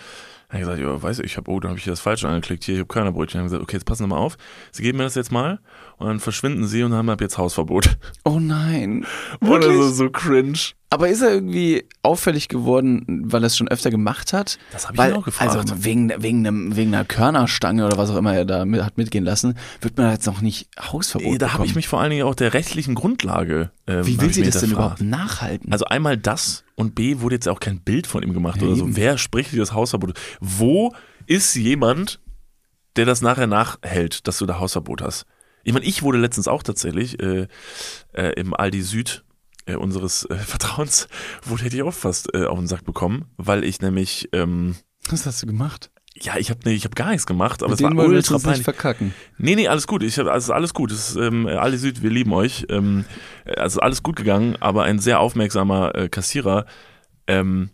Dann hat er gesagt, ja, weiß ich, ich habe, oh, da habe ich hier das Falsche angeklickt, hier, ich habe Körnerbrötchen. Dann haben gesagt, okay, jetzt passen Sie mal auf, Sie geben mir das jetzt mal und dann verschwinden Sie und haben ab jetzt Hausverbot. Oh nein. Wirklich? so, so cringe. Aber ist er irgendwie auffällig geworden, weil er es schon öfter gemacht hat? Das hab ich weil, auch gefragt. Also wegen, wegen, einem, wegen einer Körnerstange oder was auch immer er da mit, hat mitgehen lassen, wird man jetzt noch nicht Hausverbot Da habe ich mich vor allen Dingen auch der rechtlichen Grundlage. Ähm, Wie will sie das denn überhaupt nachhalten? Also einmal das und B wurde jetzt auch kein Bild von ihm gemacht Ja, oder so. eben. Wer spricht dir das Hausverbot? Wo ist jemand, der das nachher nachhält, dass du da Hausverbot hast? Ich meine, ich wurde letztens auch tatsächlich äh, äh, im Aldi Süd äh, unseres äh, Vertrauens, wurde hätte ich auch fast äh, auf den Sack bekommen, weil ich nämlich, ähm, was hast du gemacht? ja, ich habe nee, ich hab gar nichts gemacht, aber Mit es war wir uns ultra nicht peinlich. verkacken. Nee, nee, alles gut. Ich hab, also alles gut. Es ist, ähm, Aldi Süd, wir lieben euch. Ähm, also alles gut gegangen, aber ein sehr aufmerksamer äh, Kassierer. Ähm,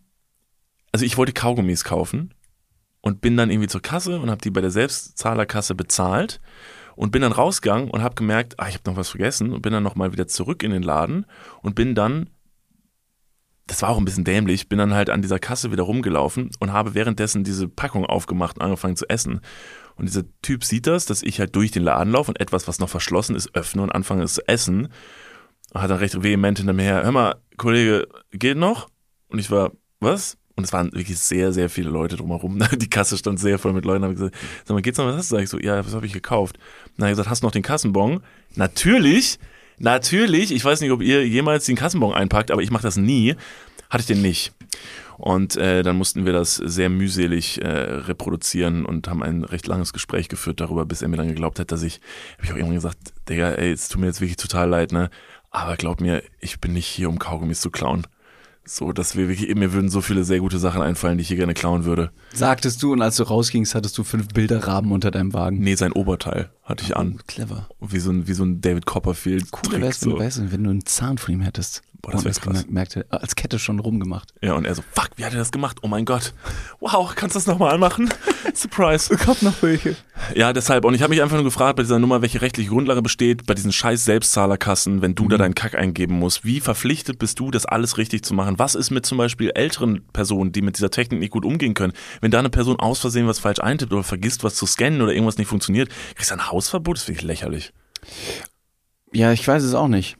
also ich wollte Kaugummis kaufen und bin dann irgendwie zur Kasse und habe die bei der Selbstzahlerkasse bezahlt und bin dann rausgegangen und habe gemerkt, ah, ich habe noch was vergessen und bin dann nochmal wieder zurück in den Laden und bin dann, das war auch ein bisschen dämlich, bin dann halt an dieser Kasse wieder rumgelaufen und habe währenddessen diese Packung aufgemacht und angefangen zu essen. Und dieser Typ sieht das, dass ich halt durch den Laden laufe und etwas, was noch verschlossen ist, öffne und anfange es zu essen. Und hat dann recht vehement hinter mir her, hör mal, Kollege, geht noch? Und ich war, was? Und es waren wirklich sehr, sehr viele Leute drumherum. Die Kasse stand sehr voll mit Leuten. Hab ich gesagt, sag mal, geht's noch was? hast? Sag ich so, ja, was habe ich gekauft? Dann hat er gesagt, hast du noch den Kassenbon? Natürlich, natürlich. Ich weiß nicht, ob ihr jemals den Kassenbon einpackt, aber ich mache das nie. Hatte ich den nicht. Und äh, dann mussten wir das sehr mühselig äh, reproduzieren und haben ein recht langes Gespräch geführt darüber, bis er mir dann geglaubt hat, dass ich, habe ich auch irgendwann gesagt, Digga, ey, es tut mir jetzt wirklich total leid, ne? Aber glaub mir, ich bin nicht hier, um Kaugummis zu klauen. So, dass wir wirklich, mir würden so viele sehr gute Sachen einfallen, die ich hier gerne klauen würde. Sagtest du und als du rausgingst, hattest du fünf Bilderrahmen unter deinem Wagen. Nee, sein Oberteil hatte ich an. Clever. Wie so ein, wie so ein David Copperfield. Cooler wär's, wenn, so. du weißt, wenn du einen Zahn von ihm hättest. Boah, das Und wär es krass. gemerkt hätte, als Kette schon rumgemacht. Ja, und er so, fuck, wie hat er das gemacht? Oh mein Gott. Wow, kannst du das nochmal anmachen? Surprise. Ich hab noch welche. Ja, deshalb. Und ich habe mich einfach nur gefragt bei dieser Nummer, welche rechtliche Grundlage besteht bei diesen scheiß Selbstzahlerkassen, wenn du da deinen Kack eingeben musst. Wie verpflichtet bist du, das alles richtig zu machen? Was ist mit zum Beispiel älteren Personen, die mit dieser Technik nicht gut umgehen können? Wenn da eine Person aus Versehen was falsch eintippt oder vergisst, was zu scannen oder irgendwas nicht funktioniert, kriegst du ein Hausverbot? Das finde ich lächerlich. Ja, ich weiß es auch nicht.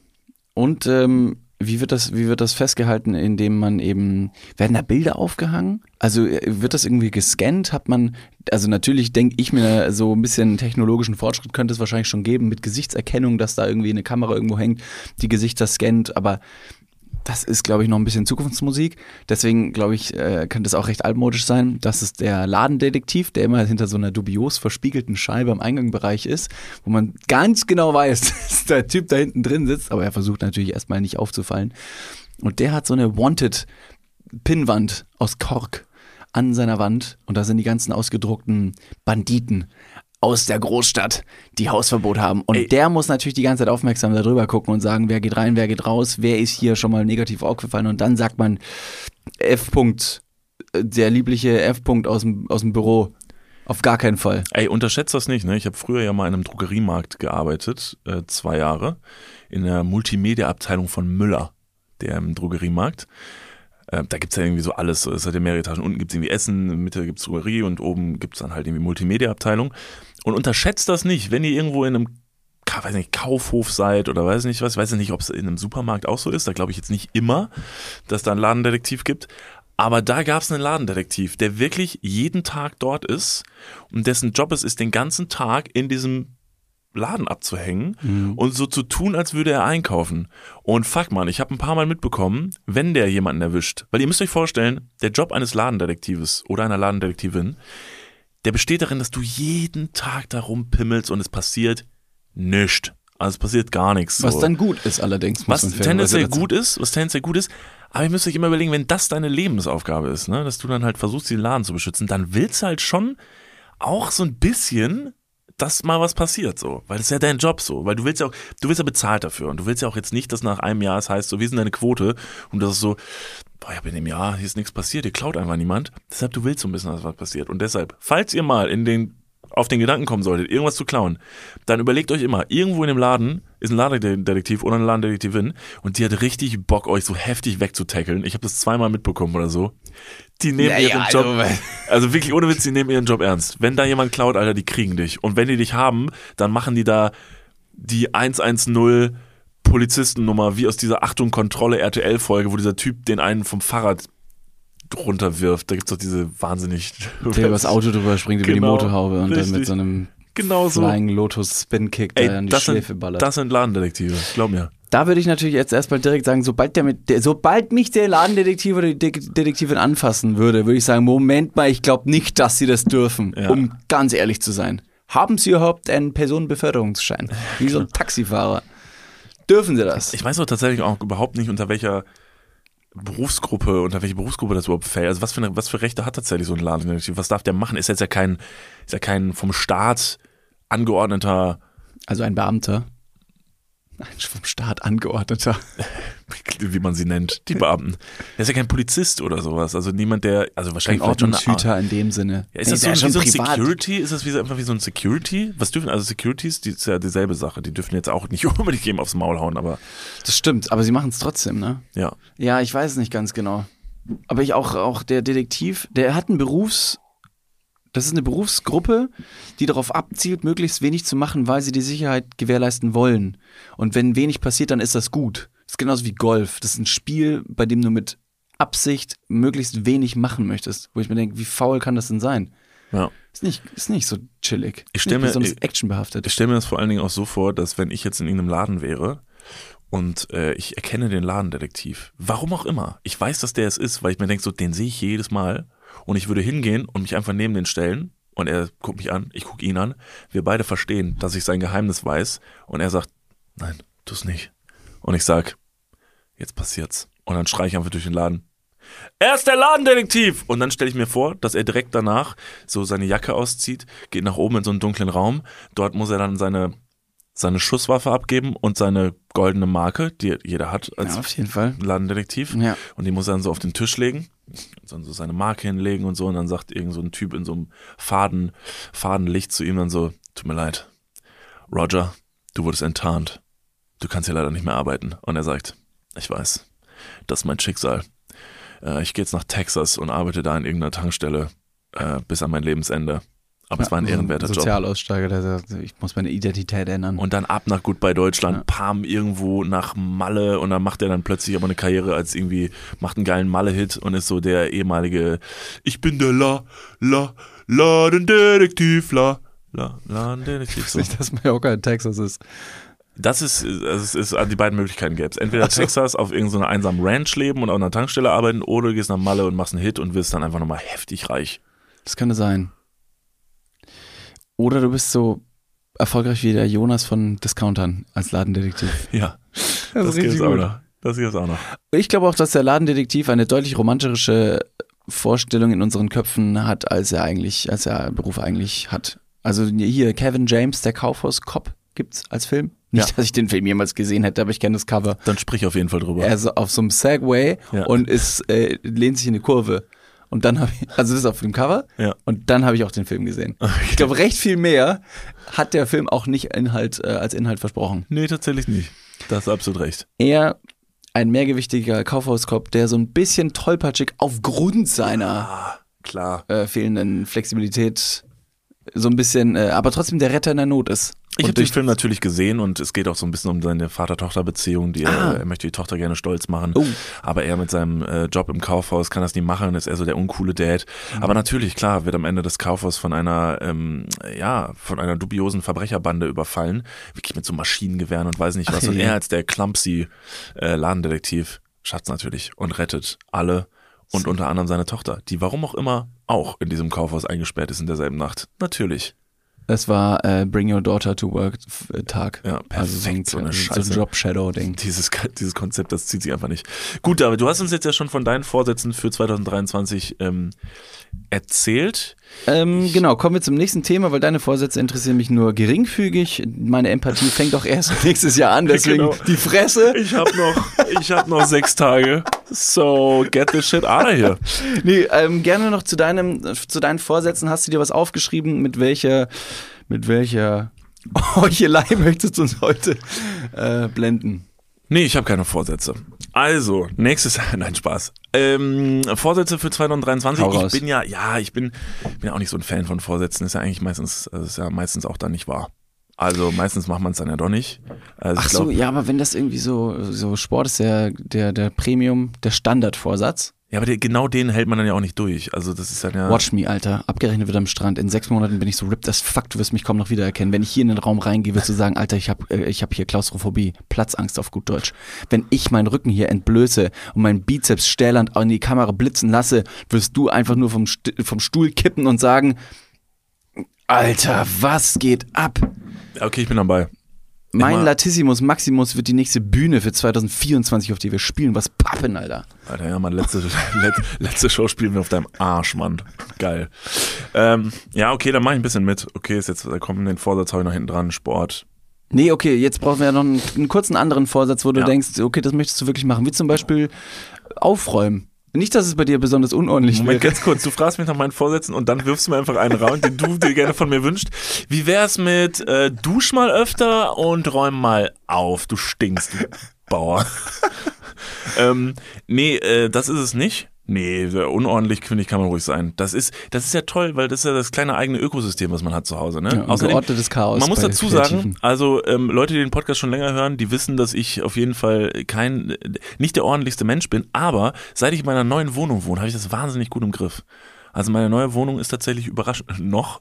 Und ähm, wie wird das, wie wird das festgehalten, indem man eben, werden da Bilder aufgehangen? Also äh, wird das irgendwie gescannt? Hat man, also natürlich denke ich mir, so ein bisschen technologischen Fortschritt könnte es wahrscheinlich schon geben mit Gesichtserkennung, dass da irgendwie eine Kamera irgendwo hängt, die Gesichter scannt, aber das ist, glaube ich, noch ein bisschen Zukunftsmusik. Deswegen, glaube ich, äh, könnte es auch recht altmodisch sein. Das ist der Ladendetektiv, der immer hinter so einer dubios verspiegelten Scheibe am Eingangbereich ist, wo man ganz genau weiß, dass der Typ da hinten drin sitzt, aber er versucht natürlich erstmal nicht aufzufallen. Und der hat so eine Wanted-Pinnwand aus Kork an seiner Wand und da sind die ganzen ausgedruckten Banditen aus der Großstadt, die Hausverbot haben. Und Ey. der muss natürlich die ganze Zeit aufmerksam darüber gucken und sagen, wer geht rein, wer geht raus, wer ist hier schon mal negativ aufgefallen. Und dann sagt man F. -Punkt, äh, der liebliche F. -Punkt aus dem, aus dem Büro. Auf gar keinen Fall. Ey, unterschätzt das nicht, ne? Ich habe früher ja mal in einem Drogeriemarkt gearbeitet, äh, zwei Jahre, in der Multimedia-Abteilung von Müller, der im Drogeriemarkt. Äh, da gibt's ja irgendwie so alles, es hat ja mehrere Etagen. Unten gibt's irgendwie Essen, in der Mitte gibt's Drogerie und oben gibt's dann halt irgendwie Multimedia-Abteilung. Und unterschätzt das nicht, wenn ihr irgendwo in einem weiß nicht, Kaufhof seid oder weiß nicht was, ich weiß nicht, ob es in einem Supermarkt auch so ist, da glaube ich jetzt nicht immer, dass da einen Ladendetektiv gibt. Aber da gab es einen Ladendetektiv, der wirklich jeden Tag dort ist und dessen Job es ist, den ganzen Tag in diesem Laden abzuhängen und so zu tun, als würde er einkaufen. Und fuck man, ich habe ein paar Mal mitbekommen, wenn der jemanden erwischt, weil ihr müsst euch vorstellen, der Job eines Ladendetektives oder einer Ladendetektivin, der besteht darin, dass du jeden Tag da rumpimmelst und es passiert nichts. Also es passiert gar nichts. Was so. dann gut ist allerdings. Was tendenziell gut ist, was tendenziell gut ist, aber ihr müsst euch immer überlegen, wenn das deine Lebensaufgabe ist, ne, dass du dann halt versuchst, den Laden zu beschützen, dann willst du halt schon auch so ein bisschen, dass mal was passiert, so. Weil das ist ja dein Job so. Weil du willst ja auch, du wirst ja bezahlt dafür. Und du willst ja auch jetzt nicht, dass nach einem Jahr es heißt, so, wie ist denn deine Quote? Und das ist so, boah, ich hab in dem Jahr, hier ist nichts passiert, hier klaut einfach niemand. Deshalb, du willst so ein bisschen, dass was passiert. Und deshalb, falls ihr mal in den, auf den Gedanken kommen solltet, irgendwas zu klauen, dann überlegt euch immer, irgendwo in dem Laden ist ein Ladendetektiv oder eine Ladendetektivin und die hat richtig Bock, euch so heftig wegzutackeln. Ich habe das zweimal mitbekommen oder so. Die nehmen Ja, ihren ja, Job, also, also wirklich ohne Witz, die nehmen ihren Job ernst. Wenn da jemand klaut, Alter, die kriegen dich. Und wenn die dich haben, dann machen die da die 110 Polizistennummer, wie aus dieser Achtung Kontrolle RTL-Folge, wo dieser Typ den einen vom Fahrrad runterwirft. Da gibt's doch diese wahnsinnig. Der übers Auto drüber springt, über die Genau, Motorhaube und dann mit richtig. so einem Genau so. Flying Lotus Spin Kick Ey, da an die das Schläfe sind, ballert. das sind Ladendetektive, glaub mir. Da würde ich natürlich jetzt erstmal direkt sagen, sobald der mit der, sobald mich der Ladendetektiv oder die De Detektivin anfassen würde, würde ich sagen, Moment mal, ich glaube nicht, dass sie das dürfen, Ja. um ganz ehrlich zu sein. Haben sie überhaupt einen Personenbeförderungsschein? Wie so ein Taxifahrer. Dürfen sie das? Ich weiß auch tatsächlich auch überhaupt nicht, unter welcher Berufsgruppe, unter welche Berufsgruppe das überhaupt fällt. Also was für, eine, was für Rechte hat tatsächlich so ein Ladendetektiv? Was darf der machen? Ist jetzt ja kein, ist ja kein vom Staat angeordneter, Also ein Beamter. Ein vom Staat angeordneter. wie man sie nennt, die Beamten. Der ist ja kein Polizist oder sowas. Also niemand, der, also Ein wahrscheinlich eine Art- Ordnungshüter in dem Sinne. Ja, ist Nee, das so, der wie so ein privat. Security? Ist das wie, einfach wie so ein Security? Was dürfen, also Securities, die ist ja dieselbe Sache. Die dürfen jetzt auch nicht unbedingt jedem aufs Maul hauen, aber Das stimmt, aber sie machen es trotzdem, ne? ja. Ja, ich weiß es nicht ganz genau. Aber ich auch, auch der Detektiv, der hat einen Berufs, das ist eine Berufsgruppe, die darauf abzielt, möglichst wenig zu machen, weil sie die Sicherheit gewährleisten wollen. Und wenn wenig passiert, dann ist das gut. Das ist genauso wie Golf. Das ist ein Spiel, bei dem du mit Absicht möglichst wenig machen möchtest. Wo ich mir denke, wie faul kann das denn sein? Ja. Ist nicht, ist nicht so chillig. Ich Ist stell nicht mir- ich- actionbehaftet. Ich stelle mir das vor allen Dingen auch so vor, dass wenn ich jetzt in irgendeinem Laden wäre und äh, ich erkenne den Ladendetektiv, warum auch immer, ich weiß, dass der es ist, weil ich mir denke, so, den sehe ich jedes Mal und ich würde hingehen und mich einfach neben den stellen und er guckt mich an, ich gucke ihn an, wir beide verstehen, dass ich sein Geheimnis weiß und er sagt, nein, tu's nicht. Und ich sag, jetzt passiert's. Und dann schreie ich einfach durch den Laden. Er ist der Ladendetektiv! Und dann stelle ich mir vor, dass er direkt danach so seine Jacke auszieht, geht nach oben in so einen dunklen Raum. Dort muss er dann seine, seine Schusswaffe abgeben und seine goldene Marke, die jeder hat als Ja, auf jeden Fall. Ladendetektiv. Ja. Und die muss er dann so auf den Tisch legen, und dann so seine Marke hinlegen und so. Und dann sagt irgend so ein Typ in so einem Faden, Fadenlicht zu ihm dann so, tut mir leid, Roger, du wurdest enttarnt. Du kannst hier leider nicht mehr arbeiten. Und er sagt, ich weiß, das ist mein Schicksal. Äh, ich gehe jetzt nach Texas und arbeite da in irgendeiner Tankstelle äh, bis an mein Lebensende. Aber es war ein ehrenwerter Job. Sozialaussteiger, der sagt, ich muss meine Identität ändern. Und dann ab nach Goodbye Deutschland, Ja. Pam irgendwo nach Malle und dann macht er dann plötzlich aber eine Karriere als irgendwie, macht einen geilen Malle-Hit und ist so der ehemalige, ich bin der La, La, Ladendetektiv, La, La, Ladendetektiv. So. nicht, dass Mallorca in Texas ist. Das ist, es ist, die beiden Möglichkeiten gäbe es. Entweder Texas auf irgendeiner einsamen Ranch leben und auf einer Tankstelle arbeiten oder du gehst nach Malle und machst einen Hit und wirst dann einfach nochmal heftig reich. Das könnte sein. Oder du bist so erfolgreich wie der Jonas von Discountern als Ladendetektiv. Ja, Das, das, gibt's auch noch. Das gibt's auch noch. Ich glaube auch, dass der Ladendetektiv eine deutlich romantischere Vorstellung in unseren Köpfen hat, als er eigentlich, als er Beruf eigentlich hat. Also hier Kevin James, der Kaufhaus-Cop, gibt's als Film. Nicht, Ja. dass ich den Film jemals gesehen hätte, aber ich kenne das Cover. Dann sprich auf jeden Fall drüber. Er ist auf so einem Segway Ja. und ist, äh, lehnt sich in eine Kurve. Und dann habe ich, also das ist auf dem Cover Ja. und dann habe ich auch den Film gesehen. Ich glaube, recht viel mehr hat der Film auch nicht Inhalt, äh, als Inhalt versprochen. Nee, tatsächlich nicht. Da hast du absolut recht. Eher ein mehrgewichtiger Kaufhauskopf, der so ein bisschen tollpatschig aufgrund seiner Ah, klar. äh, fehlenden Flexibilität so ein bisschen, äh, aber trotzdem der Retter in der Not ist. Ich habe den Film natürlich gesehen und es geht auch so ein bisschen um seine Vater-Tochter-Beziehung. Die Ah. er, er möchte die Tochter gerne stolz machen, Oh. aber er mit seinem äh, Job im Kaufhaus kann das nie machen. Ist er so der uncoole Dad. Mhm. Aber natürlich, klar, wird am Ende des Kaufhaus von einer, ähm, ja, von einer dubiosen Verbrecherbande überfallen, wirklich mit so Maschinengewehren und weiß nicht was. Ach und je. er als der clumsy äh, Ladendetektiv schafft's natürlich und rettet alle. Und unter anderem seine Tochter, die warum auch immer auch in diesem Kaufhaus eingesperrt ist in derselben Nacht. Natürlich. Es war äh, Bring Your Daughter to Work äh, Tag. Ja, also so ein, perfekt, so eine so Scheiße. ein Job-Shadow-Ding. Dieses, dieses Konzept, das zieht sich einfach nicht. Gut, David, du hast uns jetzt ja schon von deinen Vorsätzen für 2023 ähm, erzählt. Ähm, genau, kommen wir zum nächsten Thema, weil deine Vorsätze interessieren mich nur geringfügig. Meine Empathie fängt auch erst nächstes Jahr an, deswegen Genau. die Fresse. Ich habe noch, ich hab noch sechs Tage. So, get the shit out of here. Nee, ähm, gerne noch zu deinem, zu deinen Vorsätzen. Hast du dir was aufgeschrieben? Mit welcher, mit welcher Heuchelei möchtest du uns heute äh, blenden? Nee, ich habe keine Vorsätze. Also, nächstes nein, Spaß. Ähm, Vorsätze für 2023. Hau raus. Ich bin ja, ja, ich bin, bin ja auch nicht so ein Fan von Vorsätzen. Ist ja eigentlich meistens, also ist ja meistens auch dann nicht wahr. Also meistens macht man es dann ja doch nicht. Also Ach glaub, so, ja, aber wenn das irgendwie so, so Sport ist, der, der, der Premium, der Standardvorsatz. Ja, aber der, genau den hält man dann ja auch nicht durch. Also das ist dann ja. Watch me, Alter. Abgerechnet wird am Strand. In sechs Monaten bin ich so ripped as fuck. Du wirst mich kaum noch wiedererkennen. Wenn ich hier in den Raum reingehe, wirst du sagen, Alter, ich habe äh, ich hab hier Klaustrophobie. Platzangst auf gut Deutsch. Wenn ich meinen Rücken hier entblöße und meinen Bizeps stählernd in die Kamera blitzen lasse, wirst du einfach nur vom, St vom Stuhl kippen und sagen, Alter, was geht ab? Okay, ich bin dabei. Mein Immer- Latissimus Maximus wird die nächste Bühne für 2024, auf die wir spielen. Was pappen, Alter. Alter, ja, Mann, letzte, let, letzte Show spielen wir auf deinem Arsch, Mann. Geil. Ähm, ja, okay, dann mach ich ein bisschen mit. Okay, ist jetzt, da kommt den Vorsatz habe ich noch hinten dran, Sport. Nee, okay, jetzt brauchen wir ja noch einen, einen kurzen anderen Vorsatz, wo du Ja. denkst, okay, das möchtest du wirklich machen. Wie zum Beispiel aufräumen. Nicht, dass es bei dir besonders unordentlich Moment, wäre. ganz kurz, du fragst mich nach meinen Vorsätzen und dann wirfst du mir einfach einen raus, den du dir gerne von mir wünschst. Wie wär's mit äh, dusch mal öfter und räum mal auf, du stinkst, du Bauer. ähm, nee, äh, das ist es nicht. Nee, unordentlich finde ich kann man ruhig sein. Das ist, das ist ja toll, weil das ist ja das kleine eigene Ökosystem, was man hat zu Hause. Ne? Ja, ein geordnetes Chaos Man muss dazu Kreativen. sagen, also ähm, Leute, die den Podcast schon länger hören, die wissen, dass ich auf jeden Fall kein, nicht der ordentlichste Mensch bin, aber seit ich in meiner neuen Wohnung wohne, habe ich das wahnsinnig gut im Griff. Also meine neue Wohnung ist tatsächlich überraschend noch.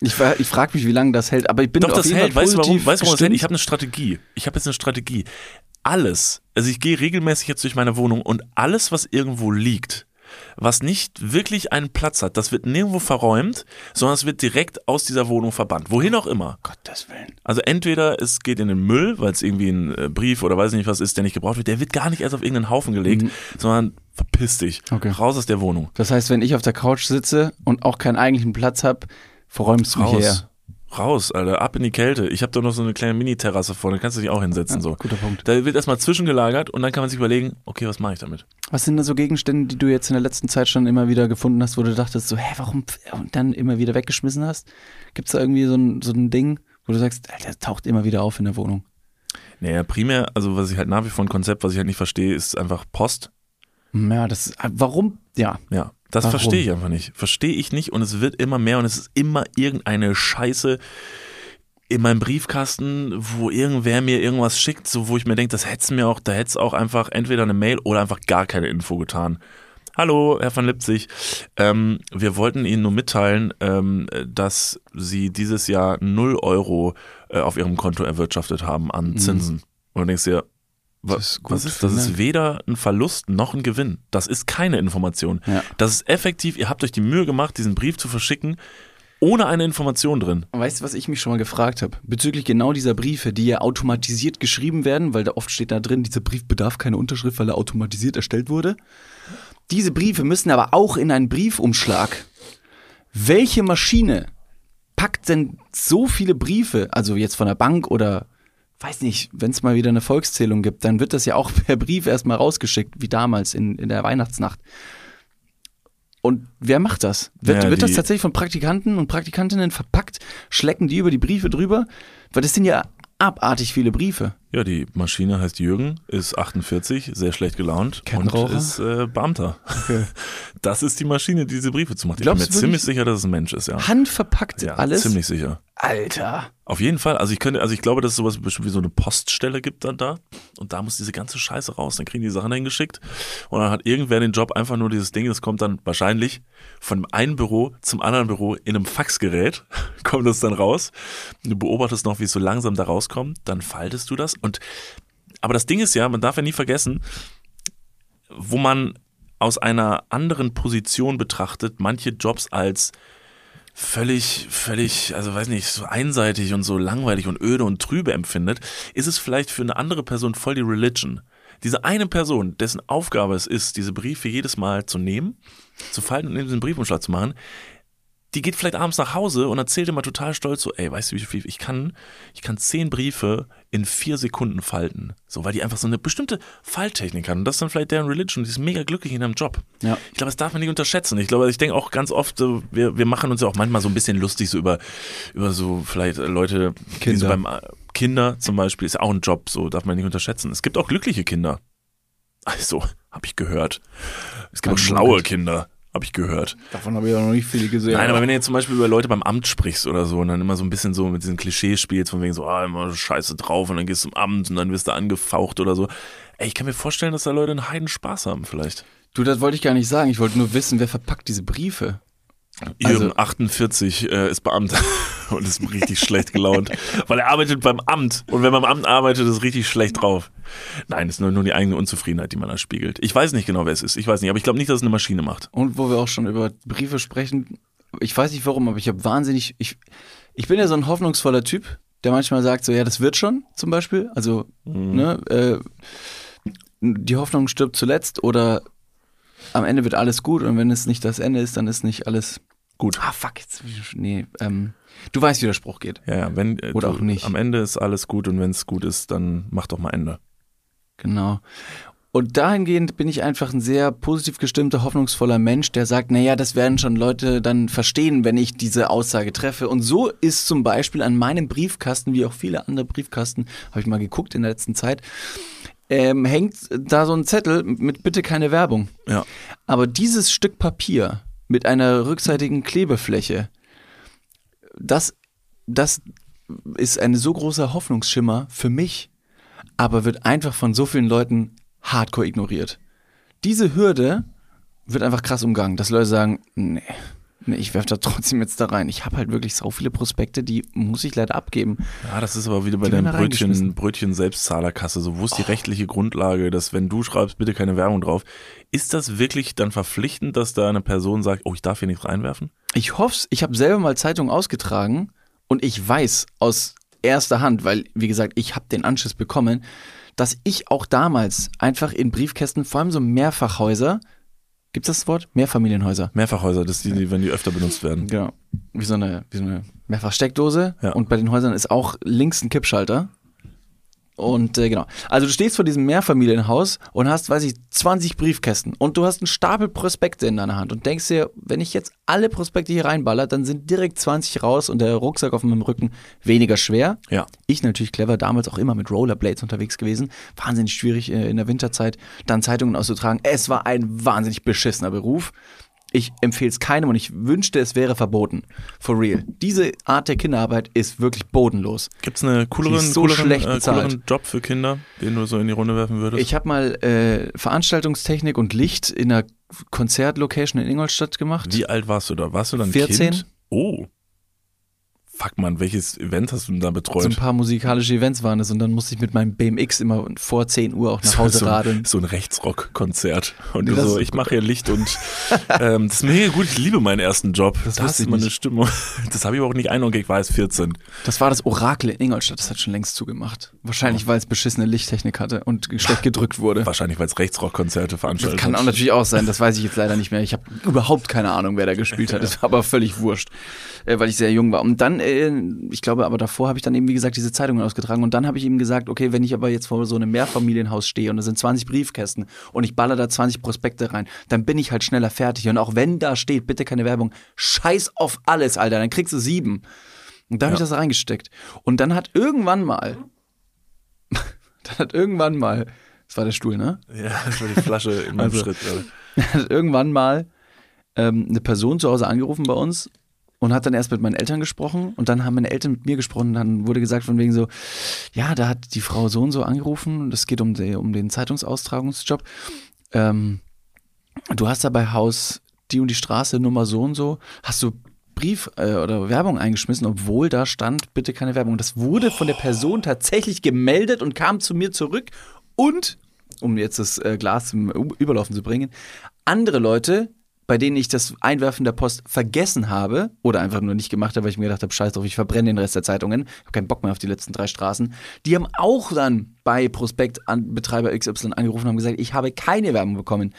Ich, ich frage mich, wie lange das hält, aber ich bin Doch, auf das jeden hält. Fall Weißt du warum? Weißt du, warum das hält? Ich habe eine Strategie. Ich habe jetzt eine Strategie. Alles, also ich gehe regelmäßig jetzt durch meine Wohnung und alles, was irgendwo liegt, was nicht wirklich einen Platz hat, das wird nirgendwo verräumt, sondern es wird direkt aus dieser Wohnung verbannt. Wohin auch immer. Gottes Willen. Also entweder es geht in den Müll, weil es irgendwie ein äh, Brief oder weiß ich nicht was ist, der nicht gebraucht wird, der wird gar nicht erst auf irgendeinen Haufen gelegt, sondern verpiss dich. Mhm. Okay. Raus aus der Wohnung. Das heißt, wenn ich auf der Couch sitze und auch keinen eigentlichen Platz habe, verräumst du mich her. Raus. Alter, ab in die Kälte. Ich habe doch noch so eine kleine Mini-Terrasse vorne, kannst du dich auch hinsetzen. so. Guter Punkt. Da wird erstmal zwischengelagert und dann kann man sich überlegen, okay, was mache ich damit? Was sind da so Gegenstände, die du jetzt in der letzten Zeit schon immer wieder gefunden hast, wo du dachtest, so, hä, warum? Und dann immer wieder weggeschmissen hast? Gibt es da irgendwie so ein, so ein Ding, wo du sagst, Alter, taucht immer wieder auf in der Wohnung? Naja, primär, also was ich halt nach wie vor ein Konzept, was ich halt nicht verstehe, ist einfach Post. Ja, das ist, warum? Ja. Ja, das Warum? verstehe ich einfach nicht. Verstehe ich nicht und es wird immer mehr und es ist immer irgendeine Scheiße in meinem Briefkasten, wo irgendwer mir irgendwas schickt, so wo ich mir denke, das hätt's mir auch, da hätt's auch einfach entweder eine Mail oder einfach gar keine Info getan. Hallo, Herr van Lipzig. Ähm, wir wollten Ihnen nur mitteilen, ähm, dass Sie dieses Jahr 0 Euro äh, auf ihrem Konto erwirtschaftet haben an Zinsen. Und du denkst dir, Das ist gut was ist das? Ist weder ein Verlust noch ein Gewinn. Das ist keine Information. Ja. Das ist effektiv, ihr habt euch die Mühe gemacht, diesen Brief zu verschicken, ohne eine Information drin. Weißt du, was ich mich schon mal gefragt habe? Bezüglich genau dieser Briefe, die ja automatisiert geschrieben werden, weil da oft steht da drin, dieser Brief bedarf keine Unterschrift, weil er automatisiert erstellt wurde. Diese Briefe müssen aber auch in einen Briefumschlag. Welche Maschine packt denn so viele Briefe, also jetzt von der Bank oder weiß nicht, wenn es mal wieder eine Volkszählung gibt, dann wird das ja auch per Brief erstmal rausgeschickt, wie damals in, in der Weihnachtsnacht. Und wer macht das? Wird, Ja, wird das tatsächlich von Praktikanten und Praktikantinnen verpackt? Schlecken die über die Briefe drüber? Weil das sind ja abartig viele Briefe. Ja, die Maschine heißt Jürgen, ist 48, sehr schlecht gelaunt und ist äh, Beamter. Das ist die Maschine, die diese Briefe zu machen. Ich bin mir ziemlich sicher, dass es ein Mensch ist, ja. Handverpackt Ja, alles. ziemlich sicher. Alter. Auf jeden Fall. Also ich könnte, also ich glaube, dass es sowas wie so eine Poststelle gibt dann da. Und da muss diese ganze Scheiße raus. Dann kriegen die Sachen hingeschickt. Und dann hat irgendwer den Job einfach nur dieses Ding, das kommt dann wahrscheinlich von einem Büro zum anderen Büro in einem Faxgerät, kommt das dann raus. Du beobachtest noch, wie es so langsam da rauskommt, dann faltest du das. Und aber das Ding ist ja, man darf ja nie vergessen, wo man aus einer anderen Position betrachtet, manche Jobs als völlig, völlig, also weiß nicht, so einseitig und so langweilig und öde und trübe empfindet, ist es vielleicht für eine andere Person voll die Religion. Diese eine Person, dessen Aufgabe es ist, diese Briefe jedes Mal zu nehmen, zu falten und in diesen Briefumschlag zu machen, die geht vielleicht abends nach Hause und erzählt immer total stolz so, ey, weißt du, wie viel ich kann? Ich kann zehn Briefe in vier Sekunden falten. So, weil die einfach so eine bestimmte Falttechnik haben. Und das ist dann vielleicht deren Religion. Die ist mega glücklich in ihrem Job. Ja. Ich glaube, das darf man nicht unterschätzen. Ich glaube, ich denke auch ganz oft, wir, wir machen uns ja auch manchmal so ein bisschen lustig so über, über so vielleicht Leute, die so Kinder. beim Kinder zum Beispiel, ist ja auch ein Job, so darf man nicht unterschätzen. Es gibt auch glückliche Kinder. Also, habe ich gehört. Es gibt auch Kein schlaue Moment. Kinder, habe ich gehört. Davon habe ich auch noch nicht viele gesehen. Nein, aber wenn du jetzt zum Beispiel über Leute beim Amt sprichst oder so und dann immer so ein bisschen so mit diesen Klischees spielst, von wegen so, ah, immer scheiße drauf und dann gehst du zum Amt und dann wirst du angefaucht oder so. Ey, ich kann mir vorstellen, dass da Leute einen Heiden Spaß haben vielleicht. du, das wollte ich gar nicht sagen. Ich wollte nur wissen, wer verpackt diese Briefe. Jürgen, Also- 48, äh, ist Beamter und ist richtig schlecht gelaunt, weil er arbeitet beim Amt und wenn man beim Amt arbeitet, ist richtig schlecht drauf. Nein, ist nur, nur die eigene Unzufriedenheit, die man da spiegelt. Ich weiß nicht genau, wer es ist. Ich weiß nicht, aber ich glaube nicht, dass es eine Maschine macht. Und wo wir auch schon über Briefe sprechen, ich weiß nicht warum, aber ich habe wahnsinnig, ich, ich bin ja so ein hoffnungsvoller Typ, der manchmal sagt so, ja, das wird schon, zum Beispiel. Also, ne, äh, die Hoffnung stirbt zuletzt oder am Ende wird alles gut und wenn es nicht das Ende ist, dann ist nicht alles gut. Ah, fuck, jetzt, nee, ähm, du weißt, wie der Spruch geht. Ja, ja, wenn äh, Oder du, auch nicht. am Ende ist alles gut und wenn es gut ist, dann mach doch mal Ende. Genau. Und dahingehend bin ich einfach ein sehr positiv gestimmter, hoffnungsvoller Mensch, der sagt, naja, das werden schon Leute dann verstehen, wenn ich diese Aussage treffe. Und so ist zum Beispiel an meinem Briefkasten, wie auch viele andere Briefkasten, habe ich mal geguckt in der letzten Zeit, ähm, hängt da so ein Zettel mit bitte keine Werbung. Ja. Aber dieses Stück Papier mit einer rückseitigen Klebefläche, das, das ist ein so großer Hoffnungsschimmer für mich, aber wird einfach von so vielen Leuten hardcore ignoriert. Diese Hürde wird einfach krass umgangen, dass Leute sagen, nee, nee ich werfe da trotzdem jetzt da rein. Ich habe halt wirklich so viele Prospekte, die muss ich leider abgeben. Ja, das ist aber wieder bei da Brötchen. Brötchen Selbstzahlerkasse. So, wo ist die rechtliche Grundlage, dass wenn du schreibst, bitte keine Werbung drauf, ist das wirklich dann verpflichtend, dass da eine Person sagt, oh, ich darf hier nichts reinwerfen? Ich hoffe ich habe selber mal Zeitungen ausgetragen und ich weiß aus erster Hand, weil, wie gesagt, ich habe den Anschiss bekommen, dass ich auch damals einfach in Briefkästen, vor allem so Mehrfachhäuser, gibt es das Wort? Mehrfamilienhäuser. Mehrfachhäuser, das die, die, wenn die öfter benutzt werden. Genau. Wie so eine, wie so eine Mehrfachsteckdose. Ja. Und bei den Häusern ist auch links ein Kippschalter. Und äh, genau. Also du stehst vor diesem Mehrfamilienhaus und hast, weiß ich, 20 Briefkästen und du hast einen Stapel Prospekte in deiner Hand und denkst dir, wenn ich jetzt alle Prospekte hier reinballer, dann sind direkt 20 raus und der Rucksack auf meinem Rücken weniger schwer. Ja. Ich natürlich clever, damals auch immer mit Rollerblades unterwegs gewesen. Wahnsinnig schwierig äh, in der Winterzeit, dann Zeitungen auszutragen. Es war ein wahnsinnig beschissener Beruf. Ich empfehle es keinem und ich wünschte, es wäre verboten. For real. Diese Art der Kinderarbeit ist wirklich bodenlos. Gibt es eine cooleren, so cooleren, äh, cooleren Job für Kinder, den du so in die Runde werfen würdest? Ich habe mal äh, Veranstaltungstechnik und Licht in einer Konzertlocation in Ingolstadt gemacht. Wie alt warst du da? Warst du dann 14. Kind? Oh. Fuck man, welches Event hast du denn da So betreut? ein paar musikalische Events waren es und dann musste ich mit meinem BMX immer vor 10 Uhr auch nach Hause so, radeln. so ein Rechtsrock-Konzert. Und du Das- so, ich mache hier Licht und ähm, das ist mega gut. Ich liebe meinen ersten Job. Das da wusste hast du ich meine. Stimmung. Das habe ich aber auch nicht einordnet. Ich war erst 14. Das war das Orakel in Ingolstadt, das hat schon längst zugemacht. Wahrscheinlich, weil es beschissene Lichttechnik hatte und schlecht gedrückt wurde. Wahrscheinlich, weil es Rechtsrock-Konzerte veranstaltet Kann auch natürlich auch sein, das weiß ich jetzt leider nicht mehr. Ich habe überhaupt keine Ahnung, wer da gespielt hat. Das war aber völlig wurscht, äh, weil ich sehr jung war. Und dann, äh, ich glaube, aber davor habe ich dann eben, wie gesagt, diese Zeitungen ausgetragen. Und dann habe ich ihm gesagt, okay, wenn ich aber jetzt vor so einem Mehrfamilienhaus stehe und da sind 20 Briefkästen und ich baller da 20 Prospekte rein, dann bin ich halt schneller fertig. Und auch wenn da steht, bitte keine Werbung, scheiß auf alles, Alter, dann kriegst du sieben. Und da habe ich das reingesteckt. Und dann hat irgendwann mal, dann hat irgendwann mal, das war der Stuhl, ne? Ja, das war die Flasche in meinem Also- Schritt. gerade. hat irgendwann mal ähm, eine Person zu Hause angerufen bei uns und hat dann erst mit meinen Eltern gesprochen und dann haben meine Eltern mit mir gesprochen und dann wurde gesagt von wegen so, ja, da hat die Frau so und so angerufen, das geht um, die, um den Zeitungsaustragungsjob. Ähm, du hast da bei Haus die und die Straße Nummer so und so, hast du Brief äh, oder Werbung eingeschmissen, obwohl da stand, bitte keine Werbung. Das wurde von der Person tatsächlich gemeldet und kam zu mir zurück und, um jetzt das äh, Glas zum Überlaufen zu bringen, andere Leute, bei denen ich das Einwerfen der Post vergessen habe oder einfach nur nicht gemacht habe, weil ich mir gedacht habe, scheiß drauf, ich verbrenne den Rest der Zeitungen, ich habe keinen Bock mehr auf die letzten drei Straßen, die haben auch dann bei Prospekt an Betreiber XY angerufen und haben gesagt, ich habe keine Werbung bekommen.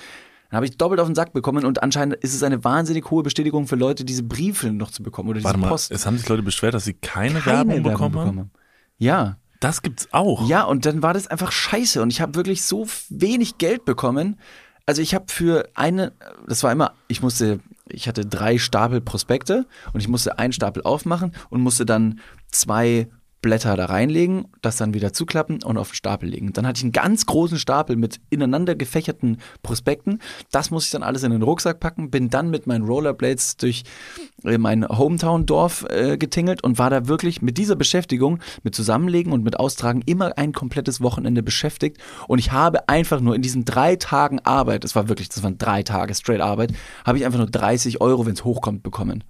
Dann habe ich doppelt auf den Sack bekommen und anscheinend ist es eine wahnsinnig hohe Bestätigung für Leute, diese Briefe noch zu bekommen oder diese Warte mal, Post. es haben sich Leute beschwert, dass sie keine, keine Werbung, bekommen haben. Ja. Das gibt's auch. Ja, und dann war das einfach scheiße und ich habe wirklich so wenig Geld bekommen. Also ich habe für eine, das war immer, ich musste, ich hatte drei Stapel Prospekte und ich musste einen Stapel aufmachen und musste dann zwei Blätter da reinlegen, das dann wieder zuklappen und auf den Stapel legen. Dann hatte ich einen ganz großen Stapel mit ineinander gefächerten Prospekten. Das musste ich dann alles in den Rucksack packen, bin dann mit meinen Rollerblades durch äh, mein Hometown-Dorf äh, getingelt und war da wirklich mit dieser Beschäftigung, mit Zusammenlegen und mit Austragen immer ein komplettes Wochenende beschäftigt. Und ich habe einfach nur in diesen drei Tagen Arbeit, das war wirklich, das waren drei Tage straight Arbeit, habe ich einfach nur 30 Euro, wenn es hochkommt, bekommen.